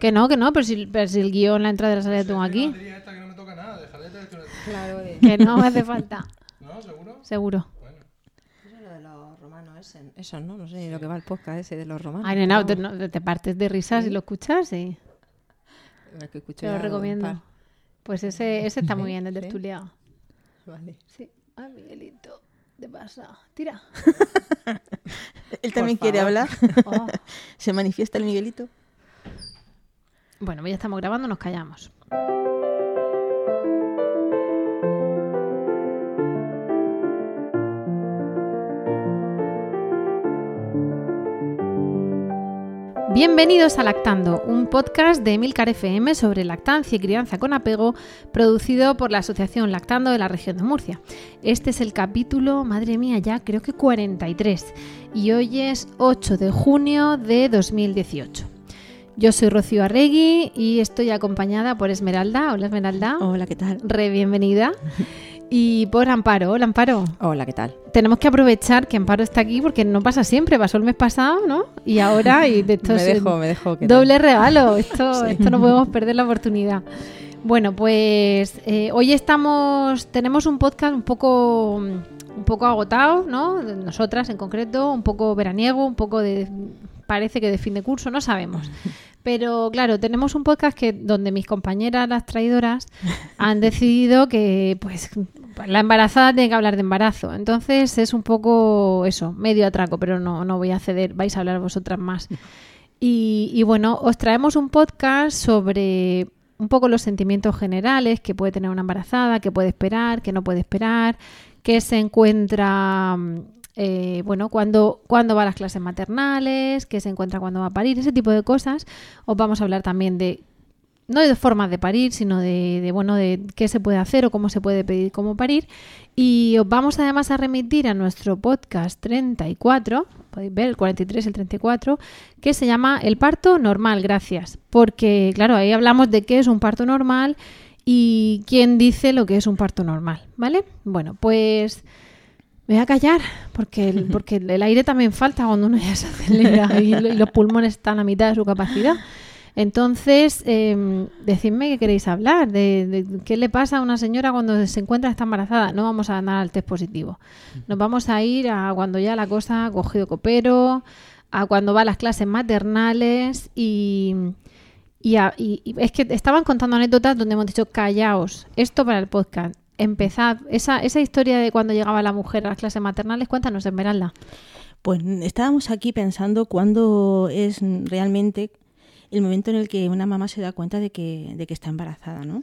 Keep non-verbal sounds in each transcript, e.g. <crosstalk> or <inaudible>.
Que no, que no, pero si, pero si el guion, la entrada de la salida tengo aquí. esta que no me toca nada, déjale de- Claro, de... Que no me hace falta. <laughs> ¿No? ¿Seguro? Seguro. Eso es lo de los romanos, ese, eso, ¿no? No sé ni lo que va el podcast ese de los romanos. Ay, nena, Vamos, te, no- te partes de risas y lo escuchas y el que escucho te lo recomiendo. Pues ese, ese está muy bien, el Sí. tertuliado. Vale. Sí. Ay, Miguelito, ¿qué pasa? Tira. <laughs> Él también quiere hablar. Oh. <laughs> Se manifiesta el Miguelito. Bueno, ya estamos grabando, nos callamos. Bienvenidos a Lactando, un podcast de Emilcar FM sobre lactancia y crianza con apego, producido por la Asociación Lactando de la región de Murcia. Este es el capítulo, madre mía, ya creo que 43, y hoy es 8 de junio de 2018. Yo soy Rocío Arregui y estoy acompañada por Esmeralda. Hola Esmeralda. Hola, ¿qué tal? Re bienvenida. Y por Amparo. Hola Amparo. Hola, ¿qué tal? Tenemos que aprovechar que Amparo está aquí porque no pasa siempre. Pasó el mes pasado, ¿no? Y ahora, y de <laughs> esto me dejo, me dejo. ¿qué tal? doble regalo. <laughs> Esto, esto no podemos perder la oportunidad. Bueno, pues eh, hoy estamos, tenemos un podcast un poco, un poco agotado, ¿no? Nosotras en concreto, un poco veraniego, un poco de, parece que de fin de curso, no sabemos. Pero claro, tenemos un podcast que donde mis compañeras, las traidoras, <laughs> han decidido que pues la embarazada tiene que hablar de embarazo. Entonces es un poco eso, medio atraco, pero no, no voy a ceder, vais a hablar vosotras más. Y, y bueno, os traemos un podcast sobre un poco los sentimientos generales que puede tener una embarazada, que puede esperar, que no puede esperar, que se encuentra, eh, bueno, cuando, cuando va a las clases maternales, que se encuentra cuando va a parir, ese tipo de cosas. Os vamos a hablar también de, no de formas de parir, sino de, de, bueno, de qué se puede hacer o cómo se puede pedir cómo parir. Y os vamos además a remitir a nuestro podcast 34, podéis ver el 43 y el 34, que se llama El parto normal, gracias. Porque, claro, ahí hablamos de qué es un parto normal y quién dice lo que es un parto normal, ¿vale? Bueno, pues me voy a callar, porque el, <laughs> porque el aire también falta cuando uno ya se acelera y, lo- y los pulmones están a mitad de su capacidad. Entonces, eh, decidme qué queréis hablar, de, de qué le pasa a una señora cuando se encuentra está embarazada. No vamos a andar al test positivo. Nos vamos a ir a cuando ya la cosa ha cogido copero, a cuando va a las clases maternales y, y, a- y- y es que estaban contando anécdotas donde hemos dicho callaos, esto para el podcast. Empezad, esa, esa historia de cuando llegaba la mujer a las clases maternales, cuéntanos, Esmeralda. Pues estábamos aquí pensando cuándo es realmente el momento en el que una mamá se da cuenta de que, de que está embarazada, ¿no?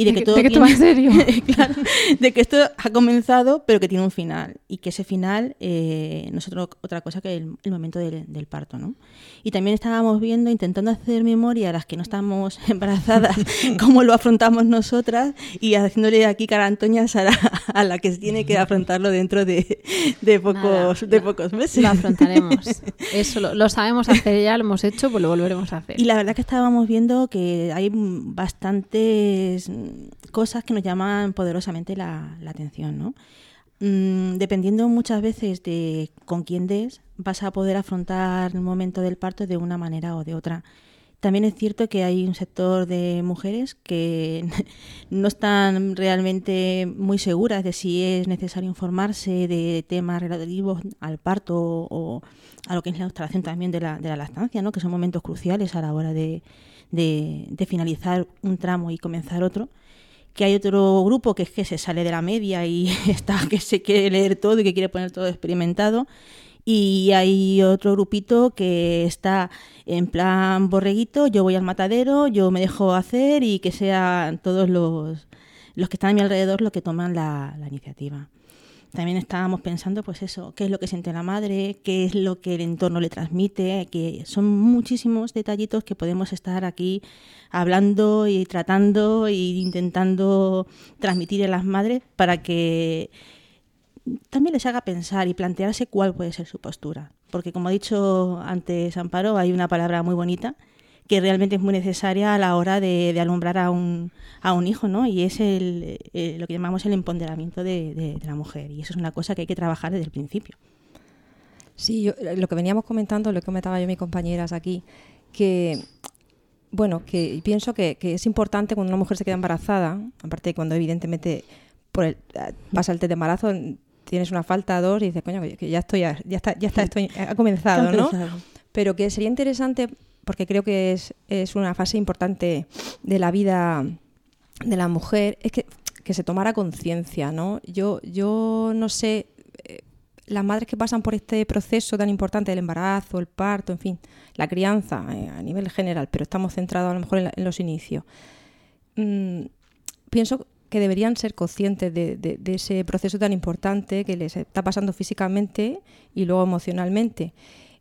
Y de, De que que- todo de que esto va en serio. <laughs> claro, de que esto ha comenzado, pero que tiene un final. Y que ese final eh, no es otro- otra cosa que el, el momento del, del parto, ¿no? Y también estábamos viendo, intentando hacer memoria a las que no estamos <laughs> embarazadas, <laughs> cómo lo afrontamos nosotras y haciéndole aquí carantoñas a la, a la que tiene que afrontarlo dentro de, de pocos, Nada, de lo- pocos meses. Lo afrontaremos. Eso lo, lo sabemos hacer ya, lo hemos hecho, pues lo volveremos a hacer. Y la verdad que estábamos viendo que hay bastantes cosas que nos llaman poderosamente la, atención, ¿no? Mm, dependiendo muchas veces de con quién des, vas a poder afrontar el momento del parto de una manera o de otra. También es cierto que hay un sector de mujeres que <laughs> no están realmente muy seguras de si es necesario informarse de temas relativos al parto o a lo que es la instalación también de la, de la lactancia, ¿no? que son momentos cruciales a la hora de, de, finalizar un tramo y comenzar otro que hay otro grupo que es que se sale de la media y <laughs> está que se quiere leer todo y que quiere poner todo experimentado y hay otro grupito que está en plan borreguito, yo voy al matadero, yo me dejo hacer y que sean todos los, los que están a mi alrededor los que toman la, la iniciativa. También estábamos pensando, pues eso, qué es lo que siente la madre, qué es lo que el entorno le transmite, que son muchísimos detallitos que podemos estar aquí hablando y tratando e intentando transmitir a las madres para que también les haga pensar y plantearse cuál puede ser su postura. Porque como ha dicho antes Amparo, hay una palabra muy bonita que realmente es muy necesaria a la hora de, alumbrar a un, a un hijo, ¿no? Y es el, eh, lo que llamamos el empoderamiento de, de, la mujer. Y eso es una cosa que hay que trabajar desde el principio. Sí, lo que veníamos comentando, lo que comentaba yo a mis compañeras aquí, que bueno, que pienso que, es importante cuando una mujer se queda embarazada, aparte de cuando evidentemente por el, pasa el test de embarazo, tienes una falta, dos, y dices, coño, que ya estoy, ya está, ya está, esto ha comenzado, ¿no? Pero que sería interesante porque creo que es, es una fase importante de la vida de la mujer, es que, que se tomara conciencia, ¿no? Yo, yo no sé, eh, las madres que pasan por este proceso tan importante del embarazo, el parto, en fin, la crianza eh, a nivel general, pero estamos centrados a lo mejor en, los inicios, mm, pienso que deberían ser conscientes de, de, ese proceso tan importante que les está pasando físicamente y luego emocionalmente.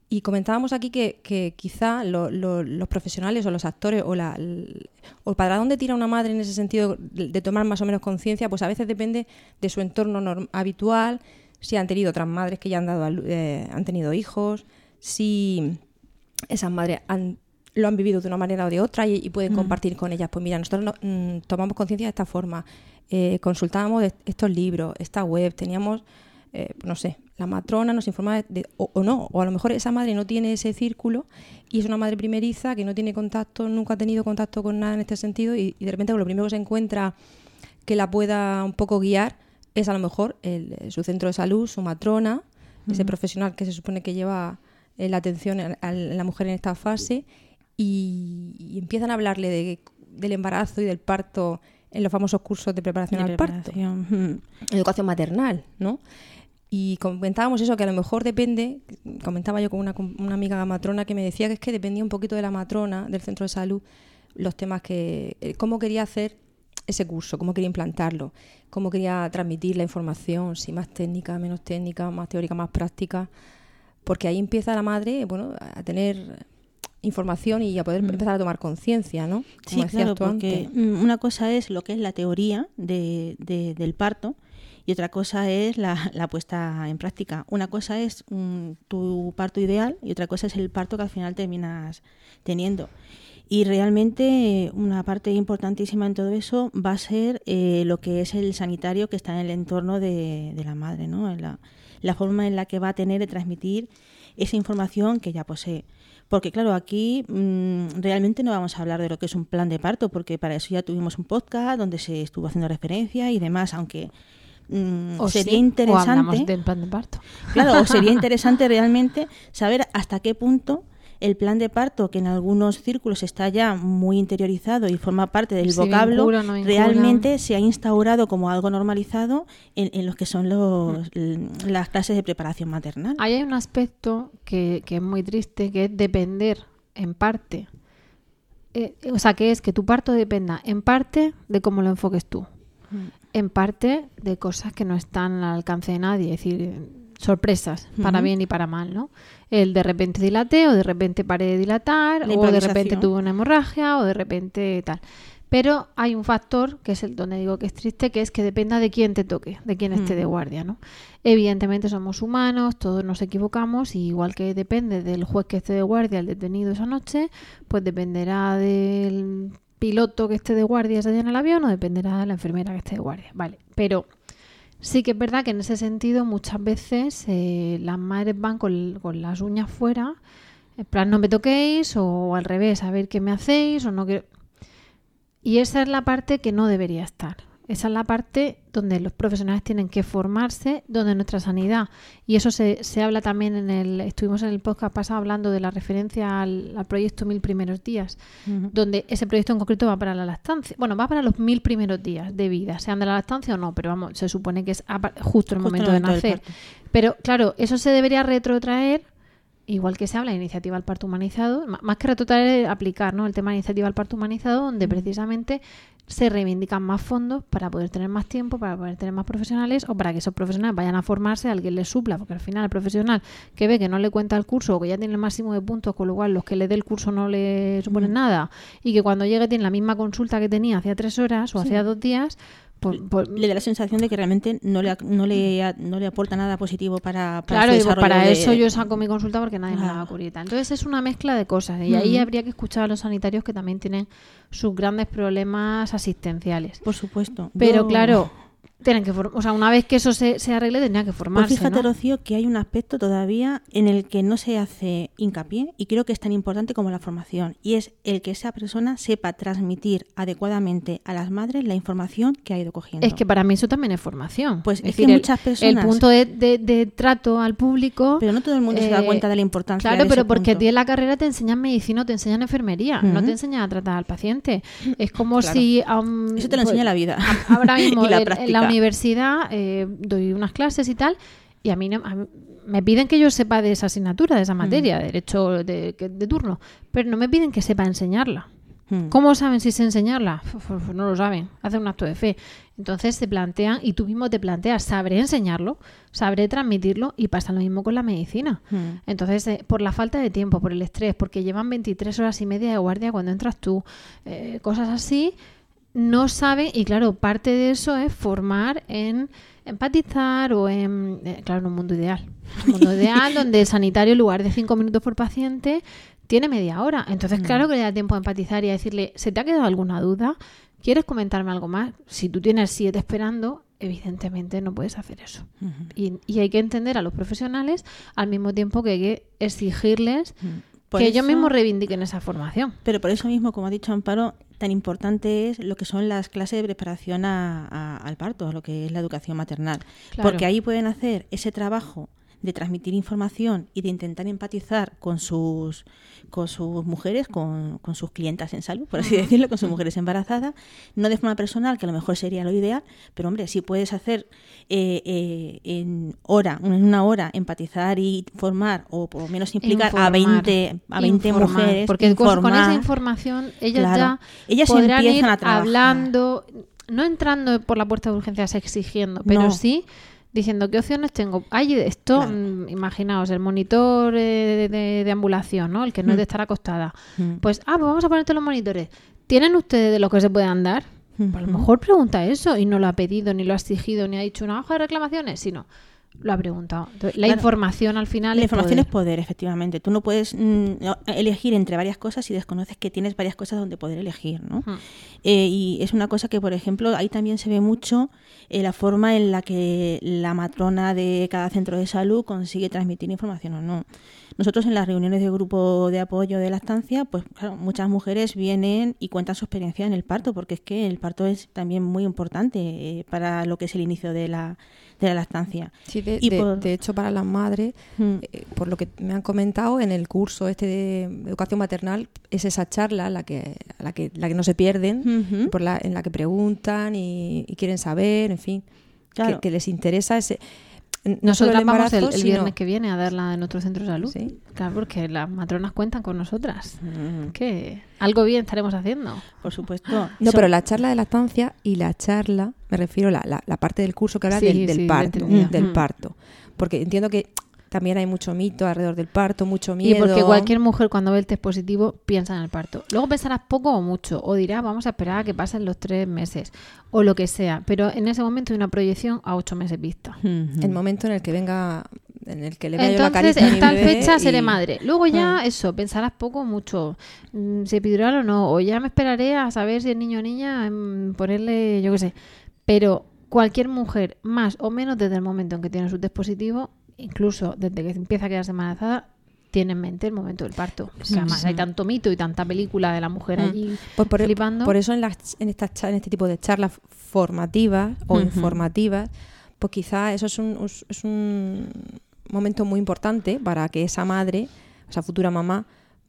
Y comentábamos aquí que, quizá los profesionales o los actores o, la, o para dónde tira una madre en ese sentido de, tomar más o menos conciencia, pues a veces depende de su entorno habitual, si han tenido otras madres que ya han, dado, eh, han tenido hijos, si esas madres han, lo han vivido de una manera o de otra y, pueden compartir con ellas. Pues mira, nosotros mm, tomamos conciencia de esta forma, eh, consultábamos estos libros, esta web, teníamos eh, no sé, la matrona nos informa de, o, no, o a lo mejor esa madre no tiene ese círculo y es una madre primeriza que no tiene contacto, nunca ha tenido contacto con nada en este sentido y, de repente lo primero que se encuentra que la pueda un poco guiar es a lo mejor su centro de salud, su matrona, ese profesional que se supone que lleva eh, la atención a, la mujer en esta fase y, empiezan a hablarle de, del embarazo y del parto en los famosos cursos de preparación al parto. Educación maternal, ¿no? Y comentábamos eso, que a lo mejor depende, comentaba yo con una, una, amiga matrona que me decía que es que dependía un poquito de la matrona del centro de salud los temas que, eh, cómo quería hacer ese curso, cómo quería implantarlo, cómo quería transmitir la información, si más técnica, menos técnica, más teórica, más práctica, porque ahí empieza la madre, bueno, a tener información y a poder mm. empezar a tomar conciencia, ¿no? sí, claro, porque mm, una cosa es lo que es la teoría de, del parto y otra cosa es la, puesta en práctica. Una cosa es mm, tu parto ideal y otra cosa es el parto que al final terminas teniendo. Y realmente una parte importantísima en todo eso va a ser eh, lo que es el sanitario que está en el entorno de, la madre, ¿no? La, la forma en la que va a tener de transmitir esa información que ya posee. Porque claro, aquí mm, realmente no vamos a hablar de lo que es un plan de parto, porque para eso ya tuvimos un podcast donde se estuvo haciendo referencia y demás, aunque mm, sería interesante... del plan de parto. <laughs> Claro, o sería <laughs> interesante realmente saber hasta qué punto el plan de parto, que en algunos círculos está ya muy interiorizado y forma parte del vocablo, realmente se ha instaurado como algo normalizado en, en lo que son los, mm. las clases de preparación maternal. Ahí hay un aspecto que, que es muy triste, que es depender en parte. Eh, o sea, que es que tu parto dependa en parte de cómo lo enfoques tú. Mm. En parte de cosas que no están al alcance de nadie. Es decir, sorpresas, para bien y para mal, ¿no? El de repente dilate o de repente pare de dilatar o de repente tuvo una hemorragia o de repente tal. Pero hay un factor, que es el donde digo que es triste, que es que dependa de quién te toque, de quién esté de guardia, ¿no? Evidentemente somos humanos, todos nos equivocamos, y igual que depende del juez que esté de guardia, el detenido esa noche, pues dependerá del piloto que esté de guardia ese día en el avión o dependerá de la enfermera que esté de guardia, ¿vale? Pero Sí que es verdad que en ese sentido muchas veces eh, las madres van con, con, las uñas fuera, en plan no me toquéis o al revés, a ver qué me hacéis o no quiero... Y esa es la parte que no debería estar. Esa es la parte donde los profesionales tienen que formarse, donde nuestra sanidad, y eso se, se habla también en el, estuvimos en el podcast pasado hablando de la referencia al, proyecto Mil Primeros Días, donde ese proyecto en concreto va para la lactancia, bueno, va para los mil primeros días de vida, sean de la lactancia o no, pero vamos, se supone que es justo el momento de nacer. Pero claro, eso se debería retrotraer igual que se habla de iniciativa al parto humanizado, más que retrotraer, aplicar ¿no? el tema de iniciativa al parto humanizado, donde precisamente se reivindican más fondos para poder tener más tiempo, para poder tener más profesionales o para que esos profesionales vayan a formarse, alguien les supla, porque al final el profesional que ve que no le cuenta el curso o que ya tiene el máximo de puntos, con lo cual los que le dé el curso no le suponen nada y que cuando llegue tiene la misma consulta que tenía hacía tres horas o hacía dos días, pues- le da la sensación de que realmente no le, no le, no le aporta nada positivo para, para Claro, digo, para de- eso yo saco mi consulta porque nadie me la va a Claro. cubrir. y tal. Entonces es una mezcla de cosas y ahí habría que escuchar a los sanitarios que también tienen sus grandes problemas asistenciales. Por supuesto. Pero Yo- claro, tienen que o sea, una vez que eso se, se arregle tendrían que Pues formarse, fíjate, ¿no? Rocío, que hay un aspecto todavía en el que no se hace hincapié y creo que es tan importante como la formación y es el que esa persona sepa transmitir adecuadamente a las madres la información que ha ido cogiendo. Es que para mí eso también es formación. Pues es que decir, el- muchas personas- El punto de, de- de trato al público... Pero no todo el mundo se da cuenta de la importancia Claro, de pero ese porque a punto. ti en la carrera te enseñan medicina o te enseñan enfermería, no te enseñan a tratar al paciente. Es como Claro. si... a un- Eso te lo pues, enseña la vida. a- Ahora <laughs> mismo y la la universidad eh, doy unas clases y tal, y a mí, no- a mí- me piden que yo sepa de esa asignatura, de esa Mm. materia, de derecho de, turno, pero no me piden que sepa enseñarla. Mm. ¿Cómo saben si sé enseñarla? No lo saben, hacen un acto de fe. Entonces se plantean, y tú mismo te planteas, ¿sabré enseñarlo? ¿Sabré transmitirlo? Y pasa lo mismo con la medicina. Mm. Entonces, eh, por la falta de tiempo, por el estrés, porque llevan 23 horas y media de guardia cuando entras tú, eh, cosas así, no saben, y claro, parte de eso es formar en empatizar o en, eh, claro, en un mundo ideal. Un mundo <laughs> ideal donde el sanitario, en lugar de cinco minutos por paciente, tiene media hora. Entonces, claro que le da tiempo a empatizar y a decirle, ¿se te ha quedado alguna duda? ¿Quieres comentarme algo más? Si tú tienes siete esperando, evidentemente no puedes hacer eso. y, y hay que entender a los profesionales al mismo tiempo que hay que exigirles Por que ellos eso- mismos reivindiquen esa formación. Pero por eso mismo, como ha dicho Amparo, tan importante es lo que son las clases de preparación a- a- al parto, lo que es la educación maternal. Claro. Porque ahí pueden hacer ese trabajo de transmitir información y de intentar empatizar con sus con sus mujeres, con, con sus clientas en salud, por así decirlo, con sus mujeres embarazadas, no de forma personal, que a lo mejor sería lo ideal, pero hombre, si puedes hacer eh, eh, en hora, en una hora, empatizar y formar, o por lo menos implicar a Informar, 20, a 20 informar, mujeres, Porque con- con esa información ellas Claro. ya Ellas podrán empiezan ir a trabajar. hablando, no entrando por la puerta de urgencias exigiendo, pero No. sí diciendo qué opciones tengo. Hay esto, Claro. mm, imaginaos, el monitor eh, de, de- de ambulación, ¿no? El que no es de estar acostada. Mm. Pues, ah, pues vamos a ponerte los monitores. ¿Tienen ustedes de los que se puedan dar? Pues a lo mejor pregunta eso y no lo ha pedido, ni lo ha exigido, ni ha dicho una hoja de reclamaciones, sino lo ha preguntado. Entonces, la Claro. información al final La es información poder. es poder, efectivamente. Tú no puedes mm, elegir entre varias cosas si desconoces que tienes varias cosas donde poder elegir, ¿no? Eh, y es una cosa que, por ejemplo, ahí también se ve mucho eh, la forma en la que la matrona de cada centro de salud consigue transmitir información o no. Nosotros en las reuniones de grupo de apoyo de lactancia, pues claro, muchas mujeres vienen y cuentan su experiencia en el parto, porque es que el parto es también muy importante eh, para lo que es el inicio de la, de la lactancia. Sí, de, Y de- por- de hecho, para las madres, Mm. eh, por lo que me han comentado en el curso este de educación maternal, es esa charla la que, a la que, la que no se pierden, por la, en la que preguntan y, y quieren saber, en fin, Claro. que, que les interesa ese... No Nosotras vamos el, sino- viernes que viene a darla en nuestro centro de salud. Sí. Claro, porque las matronas cuentan con nosotras. Mm, Que algo bien estaremos haciendo. Por supuesto. No, So- pero la charla de lactancia y la charla, me refiero a la, la, la parte del curso que habla Sí, del, sí, parto, del Mm. parto. Porque entiendo que también hay mucho mito alrededor del parto, mucho Y miedo. porque cualquier mujer cuando ve el test positivo piensa en el parto. Luego pensarás poco o mucho, o dirás vamos a esperar a que pasen los tres meses, o lo que sea. Pero en ese momento hay una proyección a ocho meses vista. El momento en el que venga, en el que le vea yo la Entonces, carita a en tal fecha seré y- madre. Luego ya, Mm. eso, pensarás poco o mucho. mm, Si epidural o no. O ya me esperaré a saber si es niño o niña, mm, ponerle, yo qué sé. Pero cualquier mujer, más o menos desde el momento en que tiene su test positivo, incluso desde que empieza a quedarse embarazada, tiene en mente el momento del parto. Que además hay tanto mito y tanta película de la mujer Mm. allí Pues por, flipando. por eso en, las, en, estas en este tipo de charlas formativas o informativas, pues quizá eso es un, es un momento muy importante para que esa madre, esa futura mamá,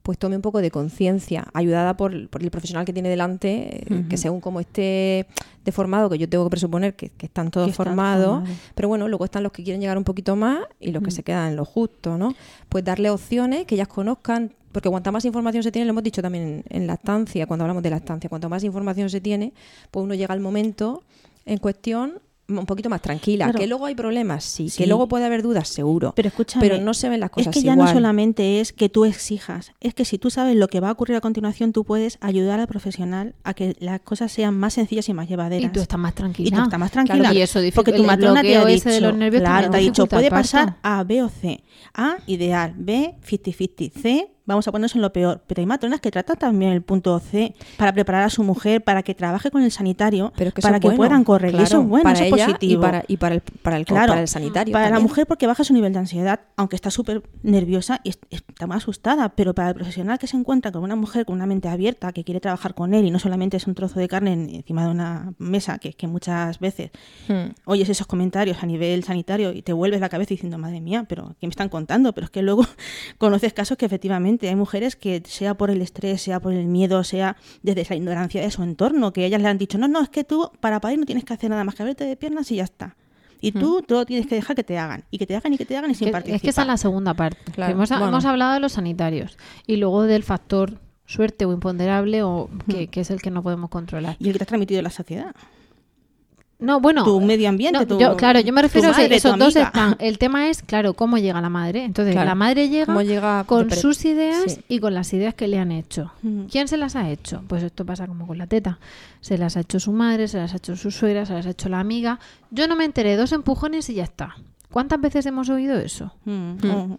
pues tome un poco de conciencia, ayudada por, por el profesional que tiene delante, eh, que según como esté deformado, que yo tengo que presuponer que, que están todos Que formados, pero bueno, luego están los que quieren llegar un poquito más y los que se quedan en lo justo, ¿no? Pues darle opciones, que ellas conozcan porque cuanta más información se tiene, lo hemos dicho también en, en lactancia, cuando hablamos de lactancia, cuanto más información se tiene, pues uno llega al momento en cuestión un poquito más tranquila. Claro. Que luego hay problemas, sí. Sí. Que luego puede haber dudas, seguro. Pero escúchame, Pero no se ven las cosas es que ya igual. no solamente es que tú exijas, es que si tú sabes lo que va a ocurrir a continuación, tú puedes ayudar al profesional a que las cosas sean más sencillas y más llevaderas. Y tú estás más tranquila. Y tú estás más tranquila. Claro, y eso porque tu el matrona te ha dicho, de los nervios claro, te ha dicho, puede parto. pasar A, B o C. A, ideal. B, 50-50. C, vamos a ponernos en lo peor. Pero hay matronas que tratan también el punto C para preparar a su mujer, para que trabaje con el sanitario, Pero es que eso para que bueno, puedan correr. y eso es bueno, eso es positivo. Y para, y para el, para el, Claro, para el sanitario. Para la mujer porque baja su nivel de ansiedad, aunque está súper nerviosa y es- está muy asustada, pero para el profesional que se encuentra con una mujer con una mente abierta, que quiere trabajar con él y no solamente es un trozo de carne en- encima de una mesa, que que muchas veces Hmm. oyes esos comentarios a nivel sanitario y te vuelves la cabeza diciendo, madre mía, pero ¿qué me están contando? Pero es que luego <laughs> conoces casos que efectivamente hay mujeres que sea por el estrés, sea por el miedo, sea desde la ignorancia de su entorno, que ellas le han dicho, no, no, es que tú para parir no tienes que hacer nada más que abrirte de piernas y ya está. Y tú todo tienes que dejar que te hagan. Y que te hagan y que te hagan y sin Que- participar. es que esa es la segunda parte. Claro, hemos, bueno. hemos hablado de los sanitarios y luego del factor suerte o imponderable o que, que es el que no podemos controlar. Y el que te ha transmitido la sociedad. No, bueno. Tu medio ambiente, no, tu- yo- claro, yo me refiero a madre, esos dos están. El tema es, claro, cómo llega la madre. Entonces, Claro. la madre llega, con sus ideas Sí. y con las ideas que le han hecho. Mm. ¿Quién se las ha hecho? Pues esto pasa como con la teta. Se las ha hecho su madre, se las ha hecho su suegra, se las ha hecho la amiga. Yo no me enteré, dos empujones y ya está. ¿Cuántas veces hemos oído eso? Mm,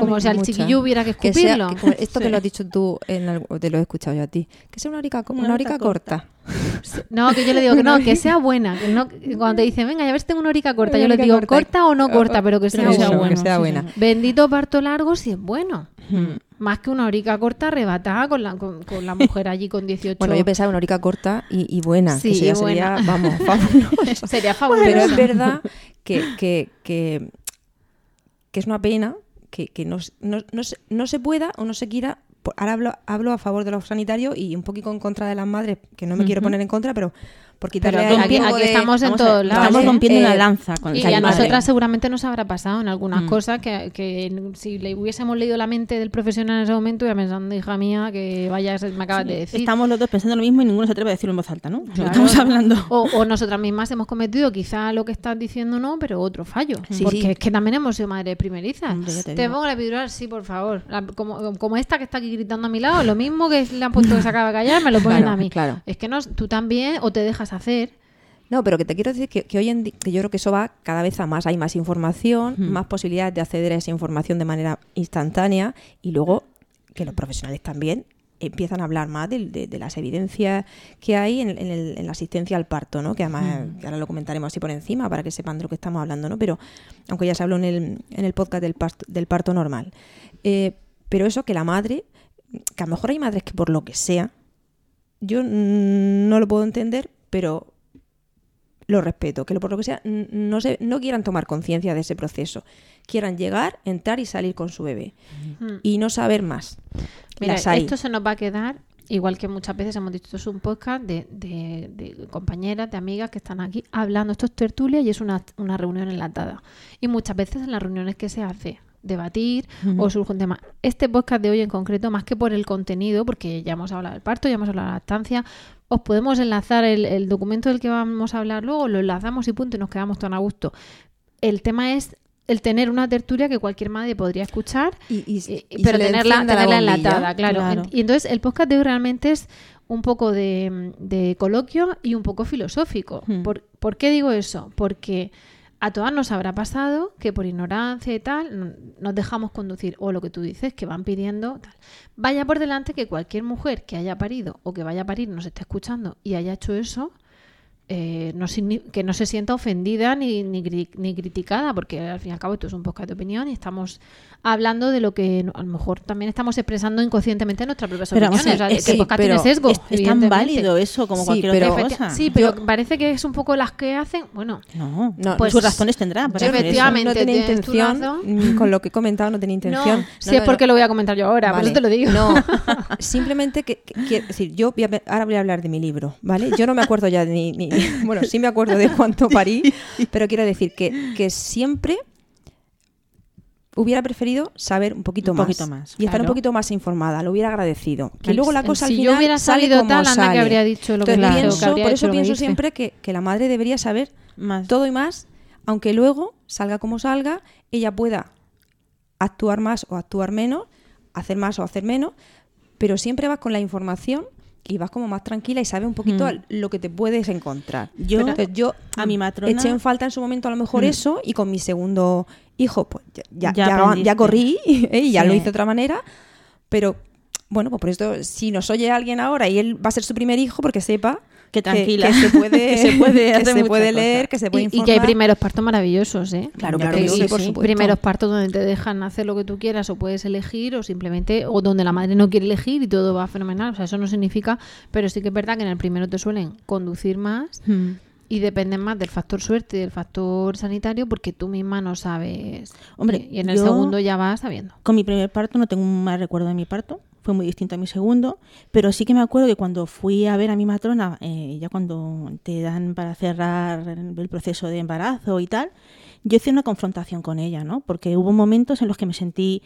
como si al chiquillo hubiera que Que sea- escupirlo. que esto Sí. que lo has <laughs> dicho tú, en algo- te lo he escuchado yo a ti. Que sea una orica, Una una orica orica corta. <laughs> No, que yo le digo que no, que sea buena. Que no, que cuando te dicen, venga, ya ves, tengo una horica corta. Una Yo le digo, corta. corta o no corta, pero que sea, Pero que sea buena. bueno, que sea sí, buena. sí. Bendito parto largo si es bueno. Hmm. Más que una horica corta arrebatada con la, con, con la mujer allí con 18. Bueno, yo pensaba en una orica corta y, y buena. Sí, que y buena. sería, vamos, <laughs> fabuloso. Sería fabuloso. Pero es verdad que, que, que, que es una pena que, que no, no, no se, no se pueda o no se quiera. Ahora hablo, hablo a favor de los sanitarios y un poquito en contra de las madres, que no me quiero poner en contra, pero por quitarle Pero aquí- aquí estamos en todos lados. Rompiendo Eh, una lanza con Y hay a nosotras seguramente nos habrá pasado en algunas Mm. cosas que, que si le hubiésemos leído la mente del profesional en ese momento, ya pensando, hija mía, que vayas, me acabas de decir. Estamos los dos pensando lo mismo y ninguno se atreve a decirlo en voz alta, ¿no? Lo que Claro. Estamos hablando. O, o nosotras mismas hemos cometido quizá lo que estás diciendo no, pero otro fallo. Sí, porque sí. es que también hemos sido madres primerizas. Te te pongo la epidural, sí, por favor. La- como, como esta que está aquí gritando a mi lado, lo mismo que le han puesto que se acaba de callar, me lo ponen Claro, a mí. claro. Es que no, tú también o te dejas hacer. No, pero que te quiero decir que, que hoy en día, que yo creo que eso va cada vez a más. Hay más información, más posibilidades de acceder a esa información de manera instantánea y luego que los profesionales también empiezan a hablar más de, de- de las evidencias que hay en, en el- en la asistencia al parto, ¿no? Que además, que ahora lo comentaremos así por encima para que sepan de lo que estamos hablando, ¿no? Pero, aunque ya se habló en el, en el podcast del parto, del parto normal. Eh, pero eso que la madre, que a lo mejor hay madres que por lo que sea, yo no lo puedo entender, pero lo respeto, que lo- por lo que sea, no, se, no quieran tomar conciencia de ese proceso. Quieran llegar, entrar y salir con su bebé. Y no saber más. Mira, esto se nos va a quedar, igual que muchas veces hemos dicho, esto es un podcast de, de- de compañeras, de amigas que están aquí hablando. Esto es tertulia y es una, una reunión enlatada. Y muchas veces en las reuniones que se hace, debatir o surge un tema. Este podcast de hoy en concreto, más que por el contenido, porque ya hemos hablado del parto, ya hemos hablado de la lactancia, os podemos enlazar el, el documento del que vamos a hablar luego, lo enlazamos y punto, y nos quedamos tan a gusto. El tema es el tener una tertulia que cualquier madre podría escuchar Y- y- y- y pero tenerla, tenerla bombilla. enlatada, claro. Claro. Y entonces el podcast de hoy realmente es un poco de, de coloquio y un poco filosófico. Hmm. ¿Por, por qué digo eso? Porque a todas nos habrá pasado que por ignorancia y tal nos dejamos conducir, o lo que tú dices, que van pidiendo tal. Vaya por delante que cualquier mujer que haya parido o que vaya a parir nos esté escuchando y haya hecho eso, eh, no que no se sienta ofendida ni, ni, ni criticada, porque al fin y al cabo esto es un podcast de opinión y estamos hablando de lo que a lo mejor también estamos expresando inconscientemente nuestras propias Pero vamos opiniones. a o sea, es que el podcast pero tiene sesgo. Es, es tan válido eso como Sí, cualquier pero- otra cosa. Sí, pero parece que es un poco las que hacen. Bueno, No, No, Pues- sus razones tendrá para Yo hacer eso. efectivamente, no tenía intención, con lo que he comentado no tenía intención. no, si es porque lo voy a comentar yo ahora, por Vale. eso te lo digo. No, <laughs> simplemente que, que- quiero decir, yo voy a ahora voy a hablar de mi libro, ¿vale? Yo no me acuerdo ya de ni, ni- <laughs> bueno, sí me acuerdo de cuánto parí, <laughs> pero quiero decir que, que siempre hubiera preferido saber un poquito Un más. poquito más, Y estar un poquito más informada, lo hubiera agradecido. Que El- luego la el cosa al si yo final hubiera sale salido como tal, anda que sale. habría dicho lo que Entonces, que pienso- habría por eso que pienso siempre que, que la madre debería saber Más. todo y más, aunque luego, salga como salga, ella pueda actuar más o actuar menos, hacer más o hacer menos, pero siempre vas con la información y vas como más tranquila y sabes un poquito Mm. lo que te puedes encontrar. Yo, Entonces, yo a mi matrona- eché en falta en su momento a lo mejor Mm. eso y con mi segundo hijo pues ya, ya, corrí ¿eh? <laughs> y ya Sí. lo hice de otra manera, pero bueno, pues por esto si nos oye alguien ahora y él va a ser su primer hijo porque sepa Que tranquila. que, se puede, <laughs> Que se puede que hacer se puede leer, que se puede Y, y informar. que hay primeros partos maravillosos, ¿eh? Claro, claro Que que sí, sí, por sí. supuesto. Primeros partos donde te dejan hacer lo que tú quieras o puedes elegir o simplemente, o donde la madre no quiere elegir y todo va fenomenal. O sea, eso no significa, pero sí que es verdad que en el primero te suelen conducir más Mm. y dependen más del factor suerte y del factor sanitario porque tú misma no sabes. Hombre, y en el segundo ya vas sabiendo. Con mi primer parto no tengo un mal recuerdo de mi parto, fue muy distinto a mi segundo, pero sí que me acuerdo que cuando fui a ver a mi matrona, eh, ya cuando te dan para cerrar el proceso de embarazo y tal, yo hice una confrontación con ella, ¿no? Porque hubo momentos en los que me sentí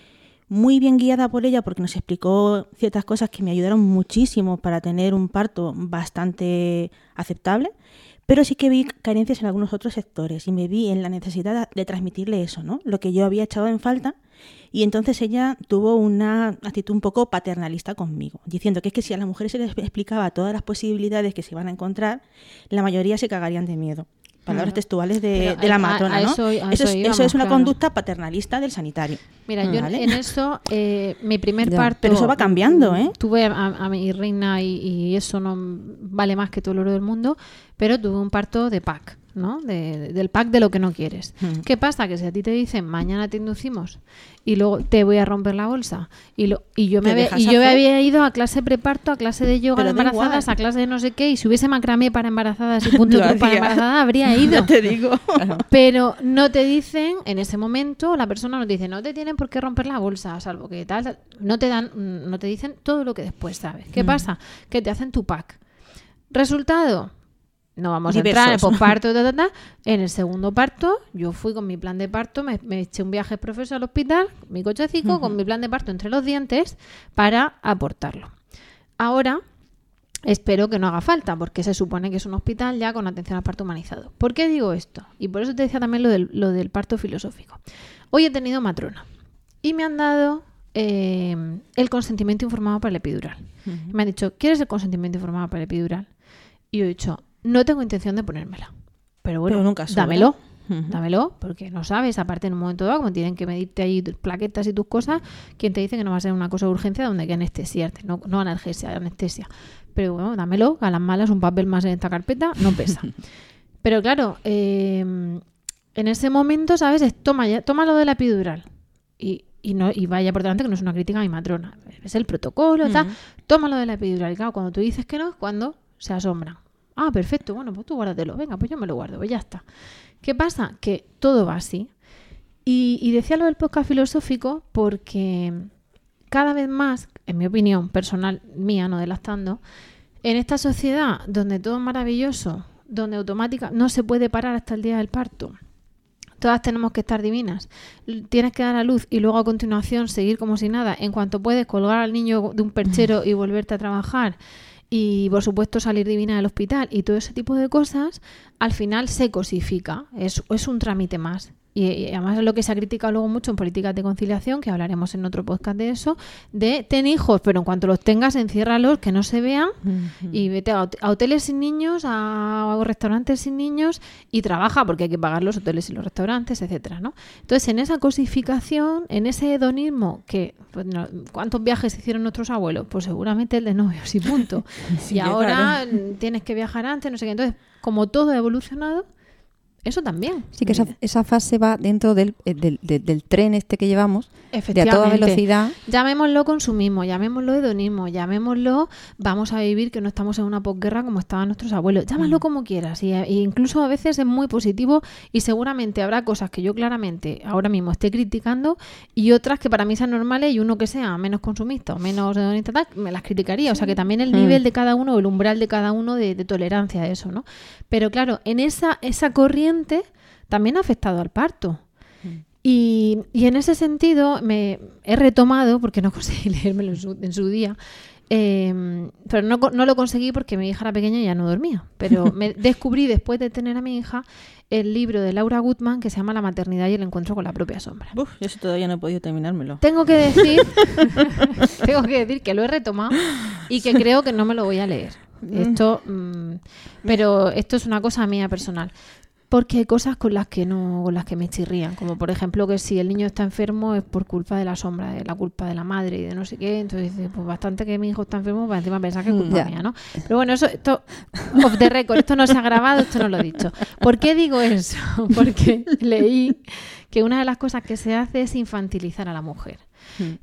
muy bien guiada por ella porque nos explicó ciertas cosas que me ayudaron muchísimo para tener un parto bastante aceptable, pero sí que vi carencias en algunos otros sectores y me vi en la necesidad de transmitirle eso, ¿no? Lo que yo había echado en falta y entonces ella tuvo una actitud un poco paternalista conmigo, diciendo que es que si a las mujeres se les explicaba todas las posibilidades que se iban a encontrar, la mayoría se cagarían de miedo. Palabras textuales de, la matrona, a ¿no? eso- eso, es, íbamos, eso es una claro. conducta paternalista del sanitario. Mira, yo en- ¿Vale? en eso, eh, mi primer Ya. parto. Pero eso va cambiando, ¿eh? Tuve a, a mi reina y, y eso no vale más que todo el oro del mundo, pero tuve un parto de pack, ¿no? De- de- del pack de lo que no quieres. Mm. ¿Qué pasa? Que si a ti te dicen mañana te inducimos y luego te voy a romper la bolsa y, lo, y yo me había, y yo me había ido a clase preparto, a clase de yoga Pero de da embarazadas, a clase de no sé qué, y si hubiese macramé para embarazadas y <laughs> punto para embarazadas, habría <laughs> ido. Te digo. <laughs> Pero no te dicen, en ese momento, la persona no te dice, no te tienen por qué romper la bolsa, salvo que tal, tal. no te dan, no te dicen todo lo que después sabes. ¿Qué Mm. pasa? Que te hacen tu pack. Resultado, no vamos a entrar en el posparto, ta, ta, ta. <laughs> en el segundo parto, yo fui con mi plan de parto, me, me eché un viaje profesor al hospital, mi cochecico, con mi plan de parto entre los dientes, para aportarlo. Ahora, Espero que no haga falta, porque se supone que es un hospital ya con atención al parto humanizado. ¿Por qué digo esto? Y por eso te decía también lo del, lo del parto filosófico. Hoy he tenido matrona y me han dado eh, el consentimiento informado para el epidural. Me han dicho, ¿quieres el consentimiento informado para el epidural? Y yo he dicho, no tengo intención de ponérmela. Pero bueno, Pero nunca sobra. dámelo. Ujú. Dámelo, porque no sabes, aparte en un momento dado, como tienen que medirte ahí tus plaquetas y tus cosas, quien te dice que no va a ser una cosa de urgencia donde hay que anestesiarte, no, no analgesia, anestesia. Pero bueno, dámelo, a las malas un papel más en esta carpeta no pesa. <laughs> Pero claro, eh, en ese momento, ¿sabes? Es, toma, ya, toma lo de la epidural. Y, y, no, y vaya por delante que no es una crítica a mi matrona. Es el protocolo, tal. Toma lo de la epidural. Y claro, cuando tú dices que no, es cuando se asombran. Ah, perfecto, bueno, pues tú guárdatelo. Venga, pues yo me lo guardo, pues ya está. ¿Qué pasa? Que todo va así. Y, y decía lo del podcast filosófico porque cada vez más, en mi opinión personal mía, no delastando, en esta sociedad donde todo es maravilloso, donde automática no se puede parar hasta el día del parto. Todas tenemos que estar divinas. Tienes que dar a luz y luego a continuación seguir como si nada. En cuanto puedes colgar al niño de un perchero y volverte a trabajar. Y por supuesto salir divina del hospital y todo ese tipo de cosas, al final se cosifica. Es, es un trámite más. Y, y además es lo que se ha criticado luego mucho en políticas de conciliación, que hablaremos en otro podcast de eso, de ten hijos, pero en cuanto los tengas, enciérralos, que no se vean, y vete a, hot- a hoteles sin niños, a, restaurantes sin niños, y trabaja, porque hay que pagar los hoteles y los restaurantes, etcétera, ¿no? Entonces, en esa cosificación, en ese hedonismo, que pues, no- ¿cuántos viajes hicieron nuestros abuelos? Pues seguramente el de novios y punto. <laughs> Sí, y ahora claro. mm, tienes que viajar antes, no sé qué. Entonces, como todo ha evolucionado, eso también. Sí, que esa, esa fase va dentro del, eh, del, del- del tren este que llevamos, de a toda velocidad. Llamémoslo consumismo, llamémoslo hedonismo, llamémoslo vamos a vivir que no estamos en una posguerra como estaban nuestros abuelos. Mm. Llámalo como quieras. Y, e incluso a veces es muy positivo y seguramente habrá cosas que yo claramente ahora mismo esté criticando y otras que para mí sean normales y uno que sea menos consumista o menos hedonista tal, me las criticaría. O sea que también el Mm. nivel de cada uno, el umbral de cada uno de, de tolerancia a eso, ¿no? Pero claro, en esa, esa corriente también ha afectado al parto. Y, y en ese sentido me he retomado, porque no <laughs> conseguí leérmelo en su, en su día, eh, pero no, no lo conseguí porque mi hija era pequeña y ya no dormía. Pero <laughs> me descubrí después de tener a mi hija el libro de Laura Gutman que se llama La maternidad y el encuentro con la propia sombra. Uf, yo eso todavía no he podido terminármelo. Tengo que decir, <laughs> tengo que decir que lo he retomado y que creo que no me lo voy a leer. Esto, mm, pero esto es una cosa mía personal. Porque hay cosas con las que no, con las que me chirrían, como por ejemplo que si el niño está enfermo es por culpa de la sombra, de la culpa de la madre y de no sé qué, entonces pues bastante que mi hijo está enfermo para encima pensar que es culpa Ya. mía, ¿no? Pero bueno, eso, esto, off the record, esto no se ha grabado, esto no lo he dicho. ¿Por qué digo eso? <laughs> Porque leí que una de las cosas que se hace es infantilizar a la mujer.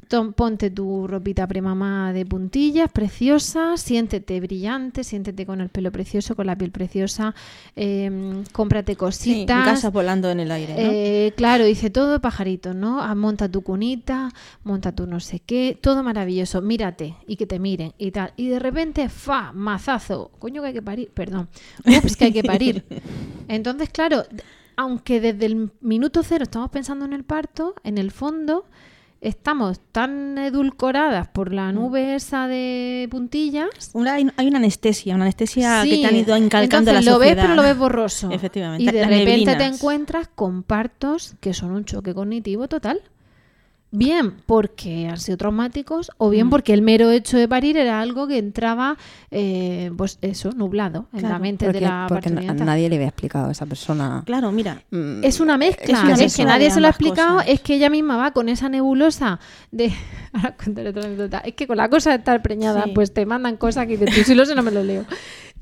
Tom, ponte tu ropita premamá de puntillas, preciosa, siéntete brillante, siéntete con el pelo precioso, con la piel preciosa, eh, cómprate Sí, cositas. en casa volando en el aire, ¿no? Eh, claro, dice todo pajarito, ¿no? Ah, monta tu cunita, monta tu no sé qué, todo maravilloso, mírate y que te miren y tal. Y de repente, fa, mazazo, coño que hay que parir, perdón, ups, que hay que parir. <laughs> Entonces, claro, aunque desde el minuto cero estamos pensando en el parto, en el fondo estamos tan edulcoradas por la nube esa de puntillas. Una- hay, una anestesia, una anestesia que te han ido encalcando entonces la lo ves, pero lo ves borroso. Efectivamente, Y de las repente te encuentras con partos que son un choque cognitivo total. Bien porque han sido traumáticos o Mm. bien porque el mero hecho de parir era algo que entraba, eh, pues eso, nublado en la mente de la porque nadie le había explicado a esa persona. Claro, mira, mm, Es una mezcla, Es una es, mezcla que nadie se lo ha explicado, cosas. es que ella misma va con esa nebulosa de... <laughs> Ahora contaré otra anécdota. Es que con la cosa de estar preñada, Sí. pues te mandan cosas que dices, tú si lo sé no me lo leo.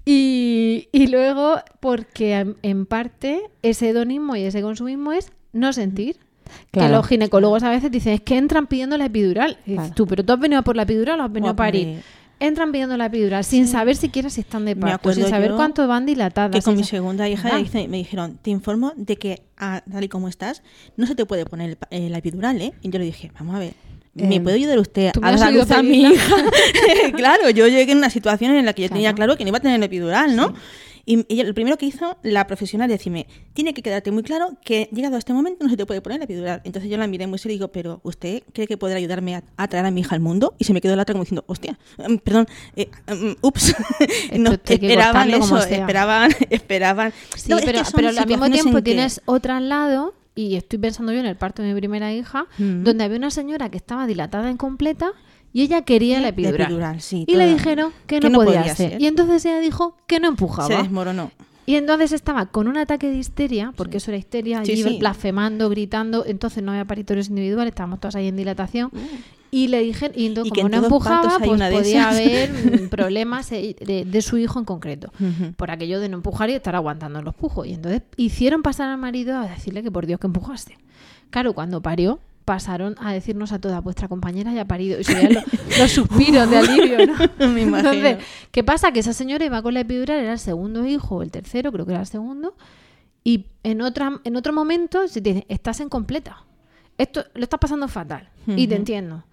Y, y luego, porque en, en parte ese hedonismo y ese consumismo es no sentir. Claro. los ginecólogos a veces dicen, es que entran pidiendo la epidural. Y dices Claro. tú, pero tú has venido a por la epidural o has venido a Guapa, parir. Entran pidiendo la epidural sin saber siquiera si están de parto, sin saber cuánto van dilatadas. que con mi segunda hija dice- me dijeron, te informo de que ah, tal y como estás, no se te puede poner el eh, la epidural, ¿eh? Y yo le dije, vamos a ver, ¿me Em, puede ayudar usted ¿tú me a dar a luz a mi hija? <laughs> claro, yo llegué en una situación en la que yo tenía Claro. claro que no iba a tener la epidural, ¿no? Y ella, lo primero que hizo la profesional es decirme, tiene que quedarte muy claro que llegado a este momento no se te puede poner la epidural. Entonces yo la miré muy serio y digo, pero ¿usted cree que podrá ayudarme a, a traer a mi hija al mundo? Y se me quedó la otra como diciendo, hostia, mm, perdón, eh, mm, ups. <laughs> no, esperaban eso, esperaban, <laughs> esperaban. Sí, No, pero, pero al mismo tiempo tienes otro al lado, y estoy pensando yo en el parto de mi primera hija, Mm. donde había una señora que estaba dilatada incompleta y ella quería la La epidural. sí, y le dijeron que que no, podía, podía ser. Y entonces ella dijo que no se empujaba. desmoronó. Y entonces estaba con un ataque de histeria, porque eso era histeria, allí sí. blasfemando, gritando, entonces no había paritorios individuales, estábamos todas ahí en dilatación. Y le dije, y entonces. Y que como no empujaba, pues podía haber mm, <laughs> problemas de, de su hijo en concreto. Por aquello de no empujar y estar aguantando los pujos. Y entonces hicieron pasar al marido a decirle que por Dios que empujase. Claro, cuando parió, pasaron a decirnos a toda vuestra compañera ya ha parido. Y se veían lo- los suspiros de alivio, ¿no? <laughs> Me imagino. Entonces, ¿qué pasa? Que esa señora iba con la epidural, era el segundo hijo o el tercero, creo que era el segundo. Y en, otra, en otro momento se te dice, estás en completa. Esto lo estás pasando fatal. Y te entiendo.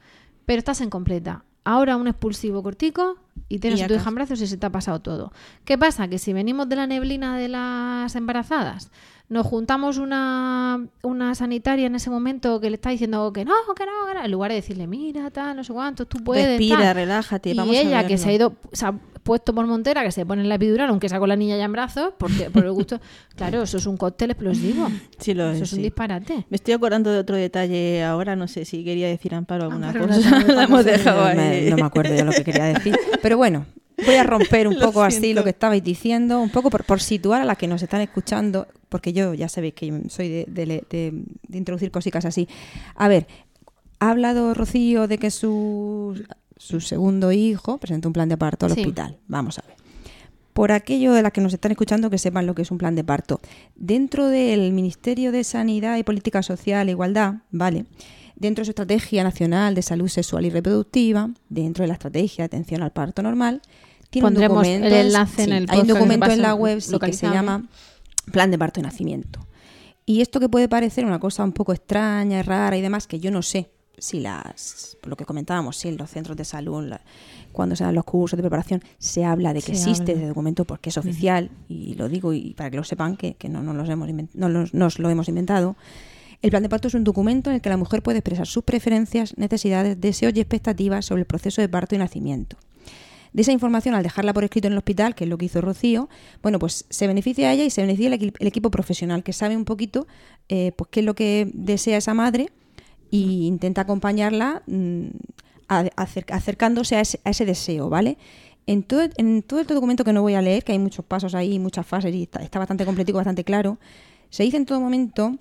Pero estás en completa. Ahora un expulsivo cortico y tienes Y tu hija en brazos y se te ha pasado todo. ¿Qué pasa? Que si venimos de la neblina de las embarazadas, nos juntamos una, una sanitaria en ese momento que le está diciendo que no, que no, que no, en lugar de decirle, mira, tal, no sé cuántos, tú puedes. Respira, tal. relájate, Y vamos a ella que se ha ido, se ha puesto por montera, que se pone en la epidural, aunque sea con la niña ya en brazos, porque por el gusto. <laughs> claro, eso es un cóctel explosivo. Sí, lo eso es, es un sí. disparate. Me estoy acordando de otro detalle ahora, no sé si quería decir Amparo alguna Amparo, cosa. <laughs> no la hemos dejado no, me, ahí. no me acuerdo de lo que quería decir. Pero bueno, voy a romper un <laughs> Lo poco así lo que estabais diciendo, un poco por, por situar a las que nos están escuchando, porque yo ya sabéis que soy de, de de- de introducir cositas así. A ver, ha hablado Rocío de que su, su segundo hijo presentó un plan de parto al Sí. hospital. Vamos a ver. Por aquello de las que nos están escuchando, que sepan lo que es un plan de parto. Dentro del Ministerio de Sanidad y Política Social e Igualdad, ¿vale? Dentro de su Estrategia Nacional de Salud Sexual y Reproductiva, dentro de la Estrategia de Atención al Parto Normal, tiene un documento, el enlace en el Hay un documento en la web sí, que se llama Plan de Parto y Nacimiento. Y esto que puede parecer una cosa un poco extraña, rara y demás, que yo no sé si las, por lo que comentábamos, si en los centros de salud, la- cuando se dan los cursos de preparación, se habla de que Se existe habla. ese documento porque es oficial, y lo digo y para que lo sepan, que, que no, los hemos no los- nos lo hemos inventado. El plan de parto es un documento en el que la mujer puede expresar sus preferencias, necesidades, deseos y expectativas sobre el proceso de parto y nacimiento. De esa información, al dejarla por escrito en el hospital, que es lo que hizo Rocío, bueno, pues se beneficia a ella y se beneficia el, equi- el equipo profesional, que sabe un poquito eh, pues qué es lo que desea esa madre e intenta acompañarla mm, acercándose a ese, a ese deseo, ¿vale? En todo, en todo este documento que no voy a leer, que hay muchos pasos ahí, muchas fases y está, está bastante completo y bastante claro, se dice en todo momento,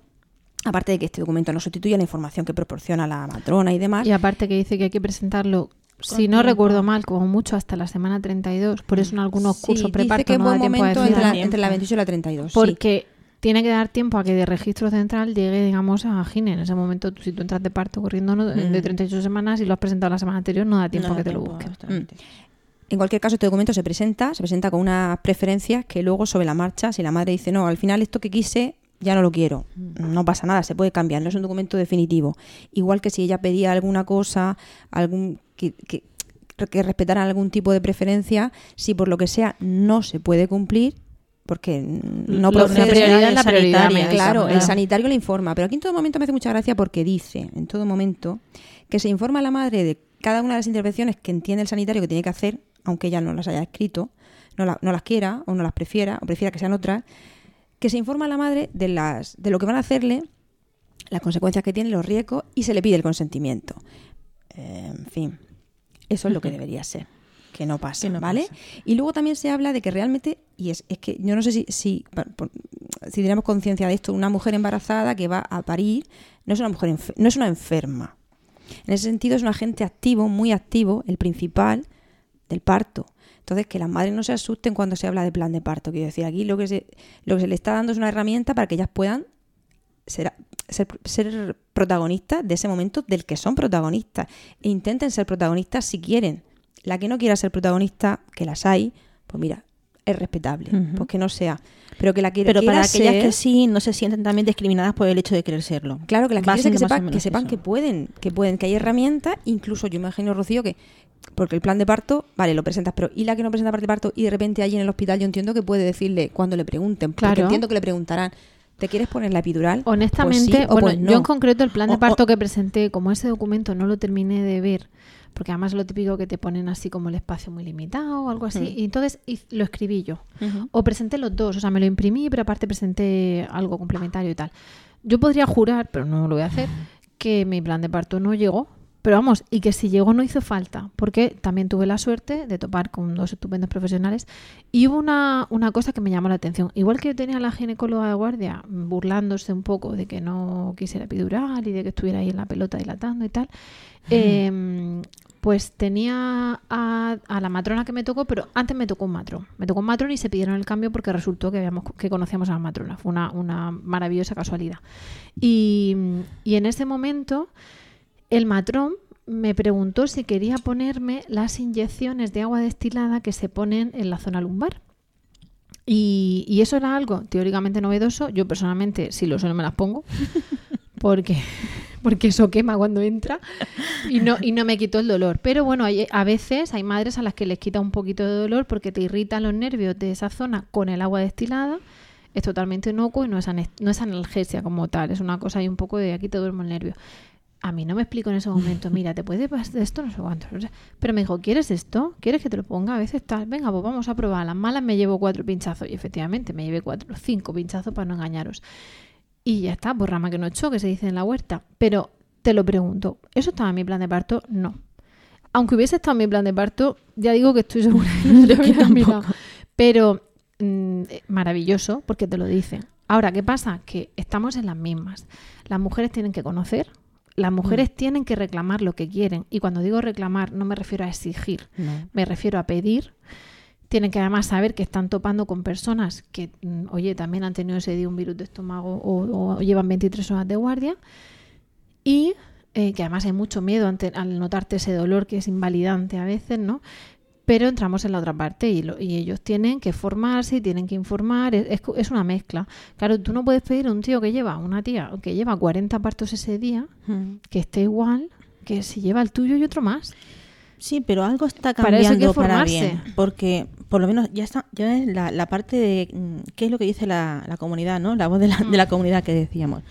aparte de que este documento no sustituye la información que proporciona la matrona y demás, Y aparte que dice que hay que presentarlo, si no recuerdo mal, como mucho hasta la semana 32. Por eso en algunos sí, cursos preparto que no da buen tiempo a momento entre la, entre la 28 y la 32. sí. Porque tiene que dar tiempo a que de registro central llegue, digamos, a Gine. En ese momento, si tú entras de parto corriendo no- de Mm. 38 semanas y lo has presentado la semana anterior, no da tiempo No a que te lo busquen. exactamente. En cualquier caso, este documento se presenta, se presenta con unas preferencias que luego sobre la marcha, si la madre dice, no, al final esto que quise ya no lo quiero, no pasa nada, se puede cambiar, no es un documento definitivo. Igual que si ella pedía alguna cosa, algún que, que, que respetaran algún tipo de preferencia, si por lo que sea no se puede cumplir, porque no procede- la prioridad es la prioridad, Claro, el sanitario le informa, pero aquí en todo momento me hace mucha gracia porque dice, en todo momento, que se informa a la madre de cada una de las intervenciones que entiende el sanitario que tiene que hacer, aunque ella no las haya escrito, no, la- no las quiera o no las prefiera, o prefiera que sean otras, que se informa a la madre de, las, de lo que van a hacerle, las consecuencias que tiene, los riesgos, y se le pide el consentimiento. Eh, en fin, eso es lo que debería ser. Que no pasa, Que no ¿vale? pasa. Y luego también se habla de que realmente, y es, es que yo no sé si, si, si tenemos conciencia de esto, una mujer embarazada que va a parir no es una mujer enfer- no es una enferma. En ese sentido es un agente activo, muy activo, el principal del parto. Entonces, que las madres no se asusten cuando se habla de plan de parto. Quiero decir, aquí lo que se, lo que se le está dando es una herramienta para que ellas puedan ser, ser, ser protagonistas de ese momento del que son protagonistas. E intenten ser protagonistas si quieren. La que no quiera ser protagonista, que las hay, pues mira, es respetable. Ujú. Pues que no sea. Pero que la que Pero para aquellas que sí, no se sienten también discriminadas por el hecho de querer serlo. Claro, que las que, que, que sepan eso. que pueden, que pueden, que hay herramientas, incluso yo imagino, Rocío, que porque el plan de parto, vale, lo presentas, pero y la que no presenta plan de parto y de repente allí en el hospital yo entiendo que puede decirle cuando le pregunten, porque Claro. entiendo que le preguntarán, ¿te quieres poner la epidural? Honestamente, Pues sí bueno, pues no. yo en concreto el plan de parto o- que presenté, como ese documento no lo terminé de ver, porque además es lo típico que te ponen así como el espacio muy limitado o algo así, Mm. y entonces lo escribí yo. O presenté los dos, o sea, me lo imprimí, pero aparte presenté algo complementario y tal. Yo podría jurar, pero no lo voy a hacer, que mi plan de parto no llegó. Pero vamos, y que si llegó no hizo falta, porque también tuve la suerte de topar con dos estupendos profesionales. Y hubo una, una cosa que me llamó la atención. Igual que yo tenía a la ginecóloga de guardia burlándose un poco de que no quisiera epidural y de que estuviera ahí en la pelota dilatando y tal, eh, pues tenía a, a la matrona que me tocó, pero antes me tocó un matrón. Me tocó un matrón y se pidieron el cambio porque resultó que, habíamos, que conocíamos a la matrona. Fue una, una maravillosa casualidad. Y, y en ese momento el matrón me preguntó si quería ponerme las inyecciones de agua destilada que se ponen en la zona lumbar. Y, y eso era algo teóricamente novedoso. Yo personalmente, si lo sé, no me las pongo. <laughs> Porque, porque eso quema cuando entra y no, y no me quitó el dolor. Pero bueno, hay- a veces hay madres a las que les quita un poquito de dolor porque te irritan los nervios de esa zona con el agua destilada. Es totalmente inocuo y no es, no es analgesia como tal. Es una cosa ahí un poco de aquí te duermo el nervio. A mí no me explico en ese momento, <laughs> mira, te puede pasar esto, no sé cuánto. no sé. Pero me dijo, ¿quieres esto? ¿Quieres que te lo ponga? A veces tal, venga, pues vamos a probar. Las malas me llevo cuatro pinchazos. Y efectivamente, me llevé cuatro, cinco pinchazos para no engañaros. Y ya está, por rama que no echó, que se dice en la huerta. Pero te lo pregunto, ¿eso estaba en mi plan de parto? No. Aunque hubiese estado en mi plan de parto, ya digo que estoy segura que no <laughs> se lo. Pero mm, eh, maravilloso, porque te lo dicen. Ahora, ¿qué pasa? Que estamos en las mismas. Las mujeres tienen que conocer, las mujeres tienen que reclamar lo que quieren. Y cuando digo reclamar, no me refiero a exigir, No. me refiero a pedir. Tienen que además saber que están topando con personas que, mm, oye, también han tenido ese día un virus de estómago o, o llevan 23 horas de guardia. Y eh, que además hay mucho miedo ante, al notarte ese dolor que es invalidante a veces, ¿no? Pero entramos en la otra parte y, lo- y ellos tienen que formarse y tienen que informar. Es, es, es una mezcla. Claro, tú no puedes pedir a un tío que lleva, una tía que lleva 40 partos ese día, que esté igual que si lleva el tuyo y otro más. Sí, pero algo está Para eso hay que cambiando para, bien. Porque, por lo menos, ya está ya es la, la parte de mm, qué es lo que dice la, la comunidad, ¿no? La voz de la, de la comunidad que decíamos.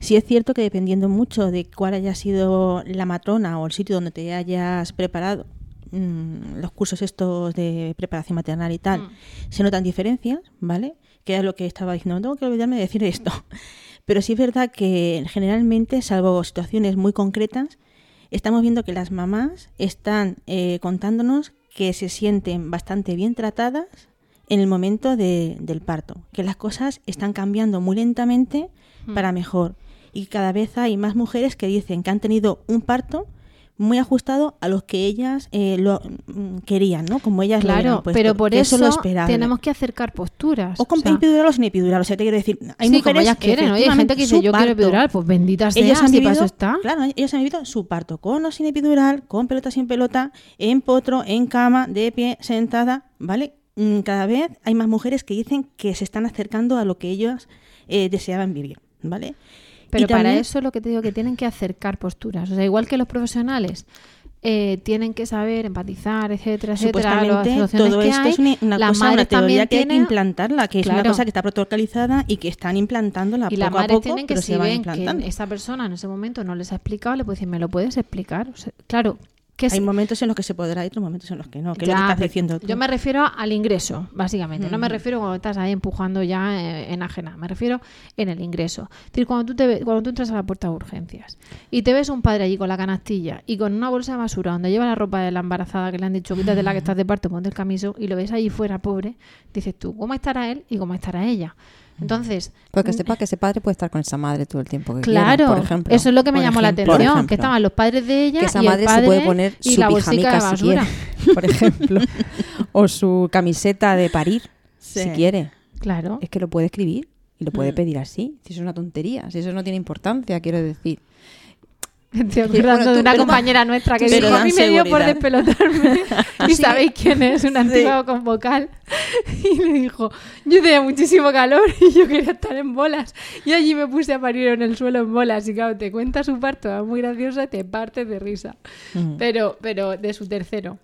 Sí es cierto que dependiendo mucho de cuál haya sido la matrona o el sitio donde te hayas preparado, mm, los cursos estos de preparación maternal y tal, Mm. se notan diferencias, ¿vale? Que es lo que estaba diciendo, no tengo que olvidarme de decir esto. <laughs> Pero sí es verdad que generalmente, salvo situaciones muy concretas, estamos viendo que las mamás están eh, contándonos que se sienten bastante bien tratadas en el momento de- del parto, que las cosas están cambiando muy lentamente para mejor y cada vez hay más mujeres que dicen que han tenido un parto muy ajustado a los que ellas eh, lo mm, querían, ¿no? Como ellas lo Claro, habían puesto, pero por eso lo tenemos que acercar posturas. o con o sea, epidural o sin epidural, o sea, te quiero decir, hay sí, mujeres como ellas que quieren. Oye, hay gente que dice, yo quiero epidural, pues bendita sea, ellos han vivido, para eso está. Claro, ellos han vivido su parto con o sin epidural, con pelota sin pelota, en potro, en cama, de pie, sentada, ¿vale? Mm, Cada vez hay más mujeres que dicen que se están acercando a lo que ellos eh, deseaban vivir, ¿vale? Pero Y para también- eso lo que te digo que tienen que acercar posturas. O sea, igual que los profesionales eh, tienen que saber empatizar, etcétera, etcétera. Las todo que esto hay, es una, cosa, una teoría que hay que implantarla, que es una cosa que está protocolizada y que están implantándola y poco las a poco, tienen que pero si se van ven que implantando. esa persona en ese momento no les ha explicado, le puede decir, ¿me lo puedes explicar? O sea, claro, que Hay momentos en los que se podrá y otros momentos en los que no, es Ya, lo que estás diciendo tú. Yo me refiero al ingreso, básicamente. No me Ujú. refiero cuando estás ahí empujando ya eh, en ajena. Me refiero en el ingreso. Es decir, cuando tú, te, cuando tú entras a la puerta de urgencias y te ves un padre allí con la canastilla y con una bolsa de basura donde lleva la ropa de la embarazada que le han dicho quítate la que estás de parto, ponte el camiso y lo ves allí fuera, pobre, dices tú, ¿cómo estará él y cómo estará ella? Entonces, Porque sepa que ese padre puede estar con esa madre todo el tiempo que Claro, quiera, por ejemplo. eso es lo que me llamó la atención, que estaban los padres de ella que esa y el madre padre se puede poner su la bolsica de pijamica si quiere, por ejemplo. <laughs> o su camiseta de parir, Sí. si quiere. Claro. Es que lo puede escribir y lo Mm. puede pedir así. Si eso es una tontería, si eso no tiene importancia, quiero decir. Estoy Sí, acordando bueno, de una compañera nuestra que dijo, sí. a mí me dio por despelotarme. <laughs> ¿Y sabéis quién es? Un antiguo con vocal. Y le dijo, yo tenía muchísimo calor <laughs> y yo quería estar en bolas. Y allí me puse a parir en el suelo en bolas. Y claro, te cuenta su parto, es muy graciosa y te partes de risa. Mm. Pero, pero de su tercero.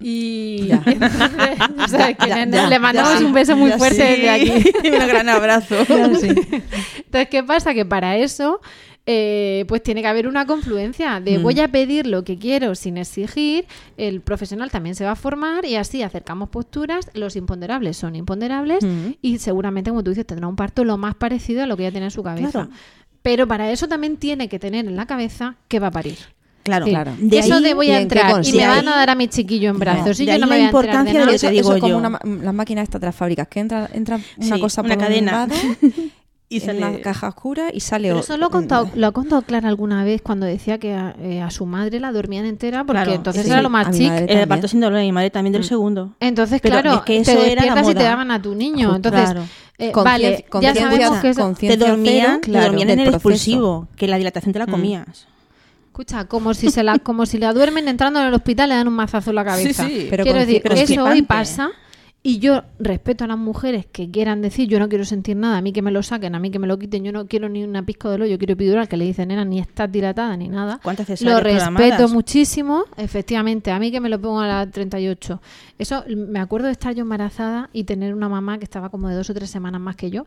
Y Ya. <laughs> entonces, quién Ya, ya, le mandamos un beso muy fuerte sí. desde aquí. un gran abrazo. Entonces, ¿qué pasa? Que para eso, eh, pues tiene que haber una confluencia de Mm. voy a pedir lo que quiero sin exigir, el profesional también se va a formar y así acercamos posturas, los imponderables son imponderables Mm. y seguramente, como tú dices, tendrá un parto lo más parecido a lo que ya tiene en su cabeza. Claro. Pero para eso también tiene que tener en la cabeza que va a parir. Claro, Sí. Claro. De eso de voy ¿y a entrar y me van a dar a mi chiquillo en brazos y de yo no me la voy a de nada. Eso, eso digo es como yo. una las máquinas estas de las fábricas, que entra, entra una Sí, cosa una por cadena. un lado <laughs> <laughs> y en sale- una caja oscura y sale Pero eso lo ha contado, lo ha contado Clara alguna vez cuando decía que a, eh, a su madre la dormían entera porque Claro, entonces sí, era lo más chic. El parto sin dolor de mi madre también del Mm. segundo. Entonces, Pero claro, es que te eso era la despiertas y te daban a tu niño. Justo, Entonces, claro. eh, vale, ya sabemos que eso... Te dormían, cero, te claro, dormían en el proceso. expulsivo, que la dilatación te la Mm. comías. Escucha, como si se la, como si la duermen entrando en el hospital le dan un mazazo en la cabeza. Sí, sí. Pero Quiero decir, pero es eso hoy pasa y yo respeto a las mujeres que quieran decir yo no quiero sentir nada, a mí que me lo saquen, a mí que me lo quiten, yo no quiero ni una pizca de lo, yo quiero epidural, que le dicen nena ni estás dilatada ni nada. ¿Cuántas Lo respeto programadas? muchísimo, efectivamente, a mí que me lo pongo a las 38. Eso, me acuerdo de estar yo embarazada y tener una mamá que estaba como de dos o tres semanas más que yo.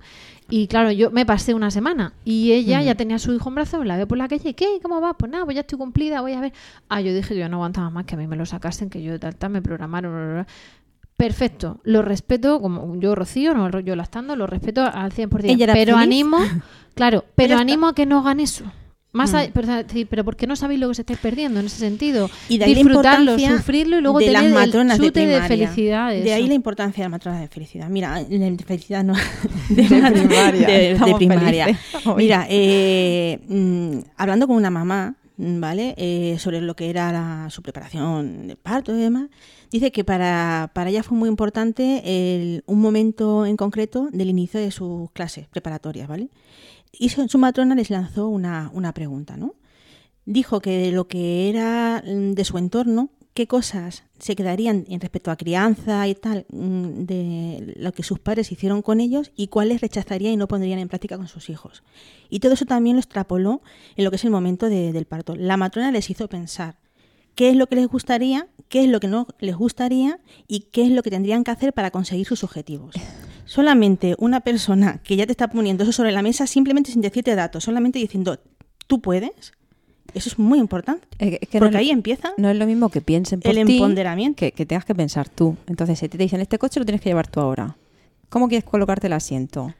Y claro, yo me pasé una semana y ella ya tenía a su hijo en brazos, la veo por la calle, ¿qué? ¿Cómo va? Pues nada, pues ya estoy cumplida, voy a ver. Ah, yo dije, yo no aguantaba más que a mí me lo sacasen, que yo tal, tal, me programaron. bla, bla, bla. Perfecto, lo respeto, como yo Rocío, no yo lastando, lo respeto al 100%. Ella era pero animo, <laughs> claro, pero animo a que no hagan eso. Más Mm. pero, pero ¿por qué no sabéis lo que se estáis perdiendo en ese sentido? Y de ahí la Disfrutarlo, importancia sufrirlo y luego de tener las matronas de chute de, primaria. felicidad. de De ahí la importancia de las matronas de felicidad. Mira, de felicidad no. <laughs> De, primaria. <laughs> de- primaria. Mira, eh, mm, hablando con una mamá, ¿vale? Eh, sobre lo que era la- su preparación de parto y demás, dice que para, para ella fue muy importante un momento en concreto del inicio de sus clases preparatorias, ¿vale? Y su, matrona les lanzó una, una pregunta, ¿no? dijo que de lo que era mm, de su entorno, qué cosas se quedarían en respecto a crianza y tal, mm, de lo que sus padres hicieron con ellos y cuáles rechazarían y no pondrían en práctica con sus hijos. Y todo eso también lo extrapoló en lo que es el momento de- del parto. La matrona les hizo pensar qué es lo que les gustaría, qué es lo que no les gustaría y qué es lo que tendrían que hacer para conseguir sus objetivos. Solamente una persona que ya te está poniendo eso sobre la mesa simplemente sin decirte datos, solamente diciendo, tú puedes, eso es muy importante. Que- es que no porque ahí empieza No es lo mismo que piensen por el empoderamiento. que, que tengas que pensar tú. Entonces, si te dicen, este coche lo tienes que llevar tú ahora. ¿Cómo quieres colocarte el asiento?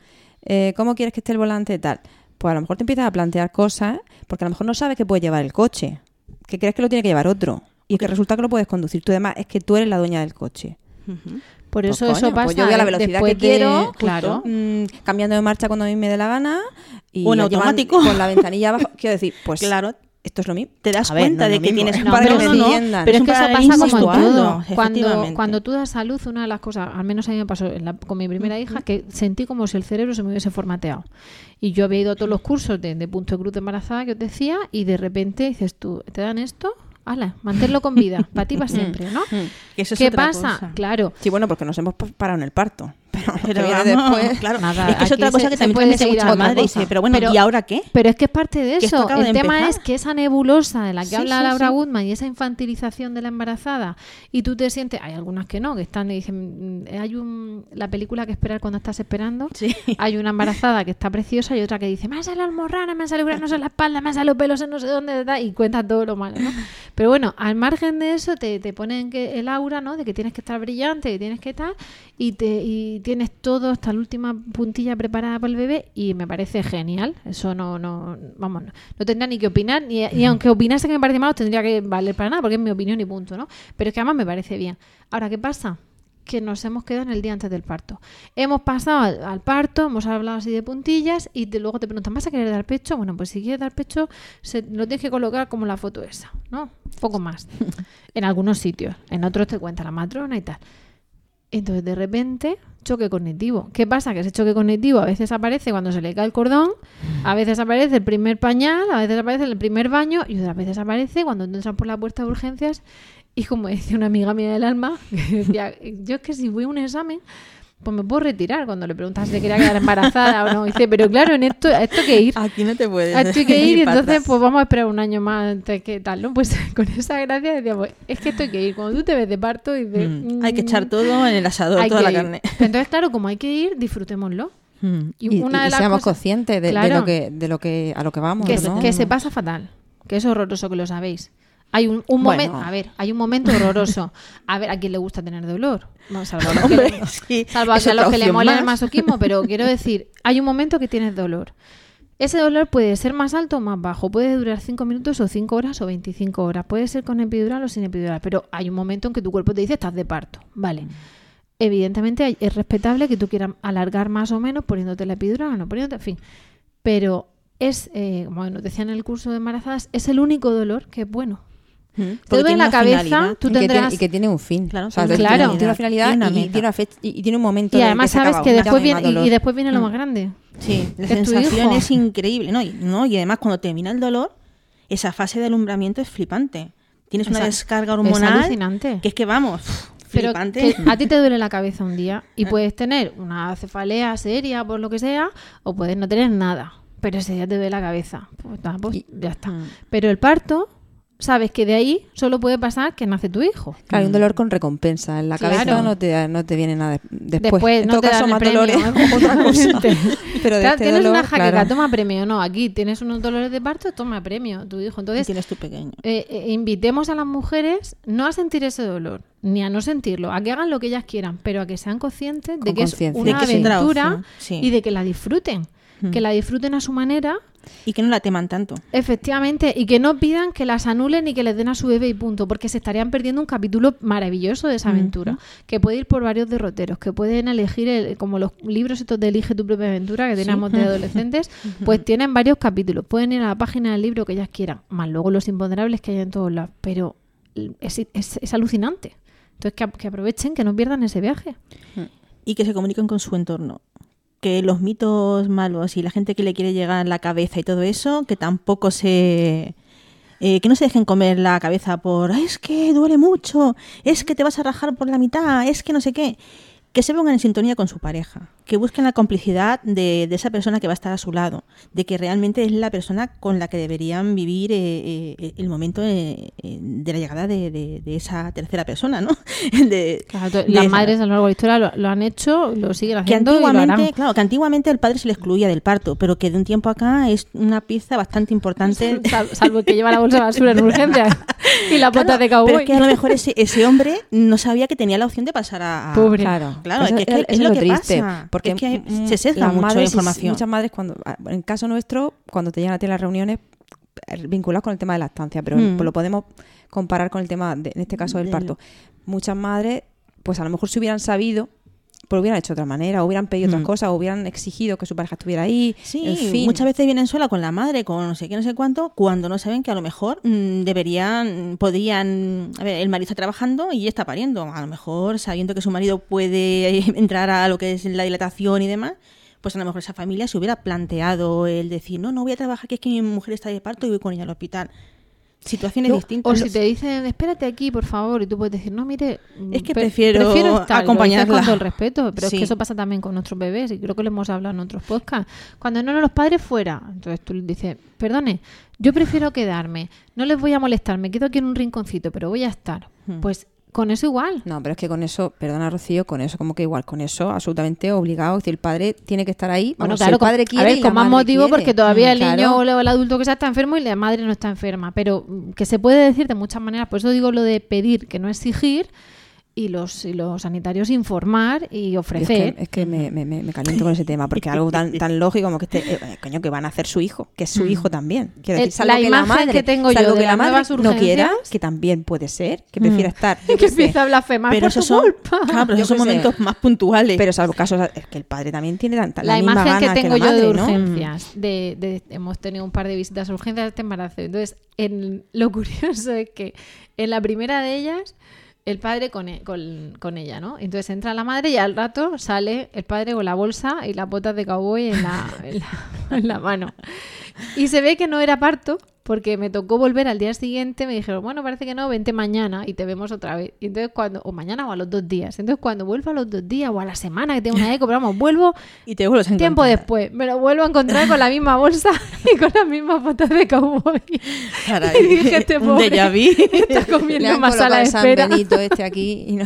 Eh, ¿Cómo quieres que esté el volante tal? Pues a lo mejor te empiezas a plantear cosas porque a lo mejor no sabes que puede llevar el coche. Que crees que lo tiene que llevar otro. Y que resulta que lo puedes conducir tú. Además, es que tú eres la dueña del coche. Por Pues eso coño, eso pues pasa yo voy a la velocidad que quiero, de- justo, claro. mm, cambiando de marcha cuando a mí me dé la gana. Y O en llevan automático. Con la ventanilla abajo. <laughs> Quiero decir, pues Claro, esto es lo mismo. te das ver, cuenta no de que mismo, tienes es un paralelo, me ¿no? Pero es que eso pasa como en todo. Cuando, cuando tú das a luz, una de las cosas, al menos a mí me pasó en la- con mi primera hija, que sentí como si el cerebro se me hubiese formateado. Y yo había ido a todos los cursos de, de punto de cruz de embarazada que os decía, y de repente dices tú, ¿te dan esto? ¡Hala! Manténlo con vida, para ti para <laughs> siempre, ¿no? Que eso es ¿Qué otra pasa? cosa. Claro. Sí, bueno, porque nos hemos parado en el parto. <laughs> Pero, que Pero viene vamos, después. claro, Nada, es que es aquí otra cosa se- que también puede me dice mucha madre. Dice, pero bueno, Pero- ¿y ahora qué? Pero es que es parte de eso. El de tema empezar. es que esa nebulosa de la que Sí, habla sí, Laura sí. Goodman y esa infantilización de la embarazada y tú te sientes, hay algunas que no, que están y dicen, mm, hay un la película que esperar cuando estás esperando. Sí. <laughs> Hay una embarazada que está preciosa y otra que dice, me han salido almorranas, me han salido granos en la espalda, me han salido pelos en no sé dónde, da", y cuenta todo lo malo, ¿no? <laughs> Pero bueno, al margen de eso te, te ponen que el aura, ¿no? De que tienes que estar brillante, que tienes que tal, y, te, y tienes todo hasta la última puntilla preparada para el bebé y me parece genial. Eso no, no, vamos, no, no tendría ni que opinar, ni, y aunque opinase que me parece malo, tendría que valer para nada, porque es mi opinión y punto, ¿no? Pero es que además me parece bien. Ahora, ¿qué pasa? que nos hemos quedado en el día antes del parto. Hemos pasado al, al parto, hemos hablado así de puntillas y te- luego te preguntan, ¿vas a querer dar pecho? Bueno, pues si quieres dar pecho, se, lo tienes que colocar como la foto esa, ¿no? Poco más. <laughs> en algunos sitios. En otros te cuenta la matrona y tal. Entonces, de repente, choque cognitivo. ¿Qué pasa? Que ese choque cognitivo a veces aparece cuando se le cae el cordón, a veces aparece el primer pañal, a veces aparece el primer baño y otras veces aparece cuando entran por la puerta de urgencias y como decía una amiga mía del alma, <laughs> que decía, yo es que si voy a un examen, pues me puedo retirar cuando le preguntas si quería quedar embarazada o no. Dice, pero claro, en esto, a esto hay que ir. Aquí no te puedes. A esto hay que <laughs> ir y entonces atrás. pues vamos a esperar un año más antes que tal, ¿no? Pues <laughs> con esa gracia decíamos, es que esto hay que ir. Cuando tú te ves de parto y de... Mm, Hay que echar todo en el asador, hay toda la ir. carne. Pero entonces, claro, como hay que ir, disfrutémoslo. Mm. Y, Y, una y de las seamos cosas conscientes de, de Claro. lo que, de lo que a lo que vamos. que, ¿no? que se pasa fatal, que es horroroso que lo sabéis. Hay un, un Bueno. momento, a ver, hay un momento horroroso. A ver, ¿a quién le gusta tener dolor? Salvo a los que, Hombre, le- <laughs> sí, salvo a, los que le mola el masoquismo, pero <laughs> quiero decir, hay un momento que tienes dolor. Ese dolor puede ser más alto o más bajo, puede durar 5 minutos o 5 horas o 25 horas, puede ser con epidural o sin epidural, pero hay un momento en que tu cuerpo te dice estás de parto, vale. Evidentemente hay- es respetable que tú quieras alargar más o menos poniéndote la epidural o no poniéndote, en fin. Pero es, eh, como nos decían en el curso de embarazadas, es el único dolor que es bueno. Te tiene la cabeza, tú y, que tiene, tendrás... y que tiene un fin. Claro, O sea, tiene tiene, una tiene finalidad, una finalidad tiene una y, tiene una fecha- y, y tiene un momento Y en además que sabes acaba. que después viene, y, después viene lo Mm. más grande. Sí, la Es sensación es increíble, ¿no? Y, ¿no? y además cuando termina el dolor, esa fase de alumbramiento es flipante. Tienes una descarga Es hormonal alucinante. que es que vamos, Pero flipante. que a ti te duele la cabeza un día y puedes tener una cefalea seria por lo que sea o puedes no tener nada, pero ese día te duele la cabeza. Pues, pues ya está. Mm. Pero el parto, sabes que de ahí solo puede pasar que nace tu hijo. Claro, hay un dolor con recompensa. En la cabeza Claro. no te, no te viene nada de- después. Después en no todo te caso, dan el más premio. dolores ¿eh? otra <laughs> cosa. <laughs> Pero de Claro, este tienes dolor, una jaqueca, claro. toma premio. No, aquí tienes unos dolores de parto, toma premio, tu hijo. Y Entonces, tienes tu pequeño. eh, eh, invitemos a las mujeres no a sentir ese dolor, ni a no sentirlo, a que hagan lo que ellas quieran, pero a que sean conscientes de Con que es una De que aventura sí. y de que la disfruten. Que la disfruten a su manera, Y que no la teman tanto. efectivamente, y que no pidan que las anulen y que les den a su bebé y punto, porque se estarían perdiendo un capítulo maravilloso de esa aventura, que puede ir por varios derroteros, que pueden elegir, el- como los libros estos de Elige tu propia aventura que tenemos de adolescentes, <laughs> pues tienen varios capítulos, pueden ir a la página del libro que ellas quieran, más luego los imponderables que hay en todos lados, pero es, es- es alucinante. Entonces que, que aprovechen, que no pierdan ese viaje. Y que se comuniquen con su entorno. Que los mitos malos y la gente que le quiere llegar a la cabeza y todo eso, que tampoco se... eh, que no se dejen comer la cabeza por "Ay, es que duele mucho, es que te vas a rajar por la mitad, es que no sé qué. Que se pongan en sintonía con su pareja, que busquen la complicidad de, de esa persona que va a estar a su lado, de que realmente es la persona con la que deberían vivir eh, eh, el momento eh, eh, de la llegada de, de- de esa tercera persona, ¿no? <laughs> Claro, las madres a lo largo de la historia lo, lo han hecho, lo siguen que haciendo y lo antiguamente, harán. claro, que antiguamente el padre se le excluía del parto, pero que de un tiempo acá es una pieza bastante importante. <laughs> Sal- Salvo que lleva la bolsa de basura en <laughs> urgencias y la Claro, de Pero cowboy. es que a lo mejor ese, ese hombre no sabía que tenía la opción de pasar a... a- Pobre. Claro, Claro, Eso es que- es lo que triste, pasa, porque es que se sesga mucho la madres información. Muchas madres, cuando, en caso nuestro, cuando te llegan a ti las reuniones eh, vinculadas con el tema de lactancia, pero Mm. lo podemos comparar con el tema, de- en este caso, del Del- parto. Muchas madres, pues a lo mejor si hubieran sabido, lo hubieran hecho de otra manera, o hubieran pedido otras Mm. cosas, o hubieran exigido que su pareja estuviera ahí. Sí, en fin. muchas veces vienen sola con la madre, con no sé qué, no sé cuánto, cuando no saben que a lo mejor mm, deberían, podrían, a ver, el marido está trabajando y ella está pariendo, a lo mejor sabiendo que su marido puede <laughs> entrar a lo que es la dilatación y demás, pues a lo mejor esa familia se hubiera planteado el decir, no, no voy a trabajar, que es que mi mujer está de parto y voy con ella al hospital. Situaciones No, distintas. O si te dicen, espérate aquí, por favor, y tú puedes decir, no, mire, Es que pre- prefiero estar, acompañarla. con todo el respeto, pero es que eso pasa también con nuestros bebés, y creo que lo hemos hablado en otros podcasts. Cuando no los padres fuera, entonces tú dices, perdone, yo prefiero quedarme, no les voy a molestar, me quedo aquí en un rinconcito, pero voy a estar. Hmm. Pues con eso igual. No, pero es que con eso, perdona Rocío, con eso como que igual, con eso absolutamente obligado. Es decir, el padre tiene que estar ahí. Bueno, Vamos, claro, si el padre a quiere ver, y con más motivo quiere. porque todavía el niño o el adulto que sea está enfermo y la madre no está enferma, pero mm, que se puede decir de muchas maneras, por eso digo lo de pedir, que no exigir, y los, y los sanitarios informar y ofrecer. Es que, es que me, me, caliento con ese tema, porque algo tan, <laughs> tan lógico como que este, eh, coño, que van a hacer su hijo, que es su hijo también. Quiero El- decir, salvo la que imagen la madre, que tengo yo de que la madre no quiera, que también puede ser, que prefiera estar. <laughs> yo que sé. empieza a blasfemar pero por esos su son, culpa. <laughs> claro, pero esos son momentos más puntuales. Pero salvo casos, es que el padre también tiene tanta, la, la misma imagen que tengo la yo de urgencias, de, de- hemos tenido un par de visitas a urgencias de este embarazo. Entonces, en, lo curioso es que en la primera de ellas, el padre con, e- con, con ella, ¿no? Entonces entra la madre y al rato sale el padre con la bolsa y las botas de cowboy en la, en la, <laughs> en la mano. Y se ve que no era parto, porque me tocó volver al día siguiente, me dijeron, bueno, parece que no, vente mañana y te vemos otra vez. Y entonces cuando, o mañana o a los dos días. Entonces cuando vuelvo a los dos días o a la semana que tengo una eco, pero vamos, vuelvo <laughs> y te vuelves a tiempo después. Me lo vuelvo a encontrar con la misma bolsa <laughs> y con las mismas botas de cowboy. Caray, <laughs> Y dije, este pobre déjà vu. está comiendo más el San espera. Este aquí y no-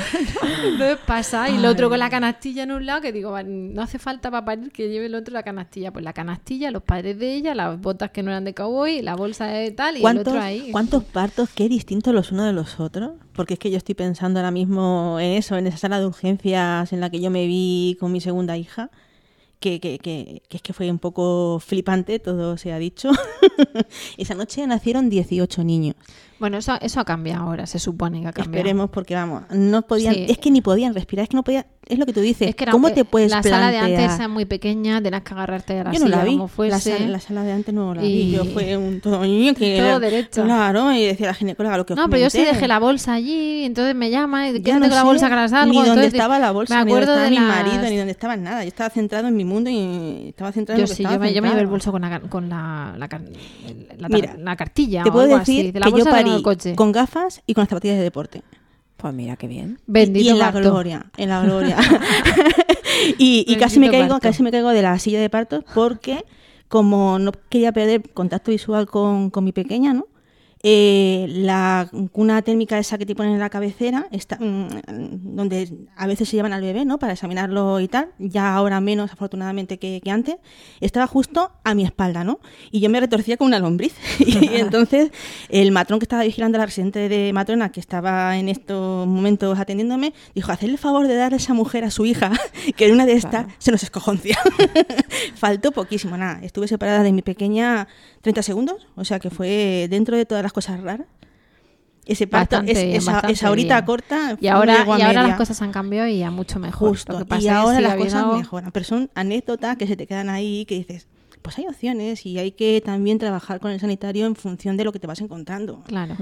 Entonces pasa, y el otro con la canastilla en un lado, que digo, "Va, no hace falta para parir que lleve el otro la canastilla. Pues la canastilla, los padres de ella, las botas que no eran de cowboy, la bolsa de tal, y el ¿Cuántos, otro ahí. ¿Cuántos partos qué distintos los unos de los otros? Porque es que yo estoy pensando ahora mismo en eso, en esa sala de urgencias en la que yo me vi con mi segunda hija, que, que, que, que es que fue un poco flipante, todo se ha dicho. <laughs> esa noche nacieron 18 niños. Bueno, eso, eso ha cambiado ahora, se supone que ha cambiado. Esperemos porque vamos, no podían, Sí. es que ni podían respirar, es que no podían, es lo que tú dices, Es que era- ¿cómo te puedes La sala de antes era muy pequeña, tenías que agarrarte a la Yo no silla la vi, como la, fuese. sala, la sala de antes no la Y- vi, yo fue un <laughs> todo niño que Todo derecho. Claro, y decía la ginecóloga lo que os No, pero yo sí dejé la bolsa allí, entonces me llama y quédate no con la bolsa que salgo. Ni dónde estaba la bolsa, me ni dónde acuerdo estaba de mi las- marido, ni dónde estaba nada. Yo estaba centrado en mi mundo y estaba centrado Yo en lo que sí, estaba yo me, yo me llevé el bolso con la, con la, la, la, Mira, la cartilla Te o puedo algo decir. De la que yo el coche. con gafas y con las zapatillas de deporte. Pues mira qué bien. Bendito y en la parto. gloria, en la gloria. <laughs> y y casi me caigo, parto. casi me caigo de la silla de parto porque como no quería perder contacto visual con, con mi pequeña, ¿no? Eh, la cuna térmica esa que te ponen en la cabecera, está, mm, donde a veces se llevan al bebé, ¿no? Para examinarlo y tal, ya ahora menos afortunadamente que, que antes, estaba justo a mi espalda, ¿no? Y yo me retorcía con una lombriz. <laughs> y <laughs> entonces el matrón que estaba vigilando a la residente de matrona, que estaba en estos momentos atendiéndome, dijo, hacedle el favor de dar a esa mujer a su hija, <laughs> que en una de estas se nos escojoncia. Faltó poquísimo, nada. Estuve separada de mi pequeña 30 segundos, o sea que fue dentro de todas las cosas raras. Ese parto, es- bien, esa, esa horita bien. corta. Y ahora, y ahora las cosas han cambiado y ya mucho mejor. Justo. Lo que pasa y es ahora sigue las cosas mejoran. Pero son anécdotas que se te quedan ahí que dices, pues hay opciones y hay que también trabajar con el sanitario en función de lo que te vas encontrando. Claro.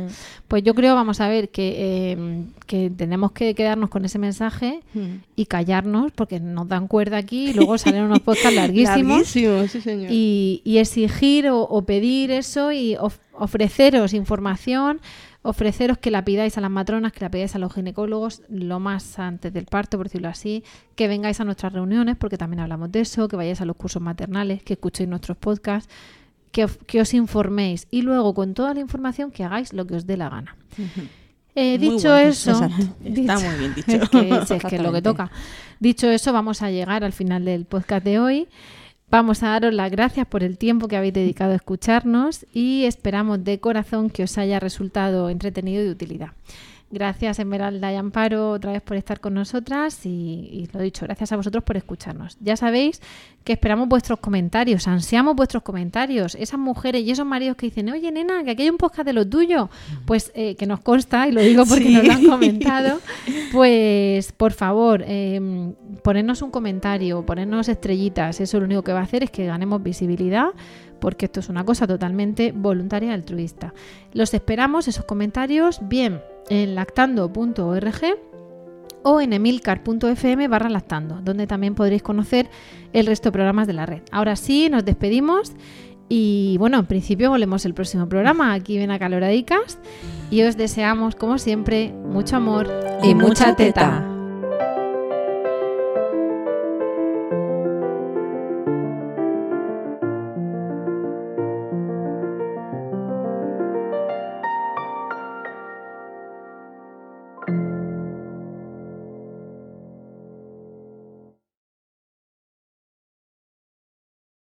Pues yo creo, vamos a ver, que, eh, que tenemos que quedarnos con ese mensaje Mm. y callarnos porque nos dan cuerda aquí y luego salen unos <laughs> podcasts larguísimos. Larguísimos, sí, señor. y, y exigir o, o pedir eso y of- ofreceros información ofreceros que la pidáis a las matronas, que la pidáis a los ginecólogos lo más antes del parto, por decirlo así, que vengáis a nuestras reuniones, porque también hablamos de eso, que vayáis a los cursos maternales, que escuchéis nuestros podcasts, que, os- que os informéis y luego con toda la información que hagáis lo que os dé la gana. Eh, Muy dicho bueno, eso. <laughs> Está muy bien <laughs> dicho. es que, es que lo que toca. Dicho eso, vamos a llegar al final del podcast de hoy. Vamos a daros las gracias por el tiempo que habéis dedicado a escucharnos y esperamos de corazón que os haya resultado entretenido y de utilidad. Gracias Esmeralda y Amparo otra vez por estar con nosotras y, y lo dicho, gracias a vosotros por escucharnos. Ya sabéis que esperamos vuestros comentarios, ansiamos vuestros comentarios. Esas mujeres y esos maridos que dicen, oye nena, que aquí hay un podcast de lo tuyo, pues eh, que nos consta y lo digo porque Sí. nos lo han comentado, pues por favor, eh, ponernos un comentario, ponernos estrellitas, eso lo único que va a hacer es que ganemos visibilidad porque esto es una cosa totalmente voluntaria y altruista. Los esperamos, esos comentarios, bien en lactando.org o en emilcar.fm barra lactando, donde también podréis conocer el resto de programas de la red. Ahora sí, nos despedimos y bueno, en principio volvemos el próximo programa. Aquí ven Acaloradicas y os deseamos, como siempre, mucho amor Y mucha teta.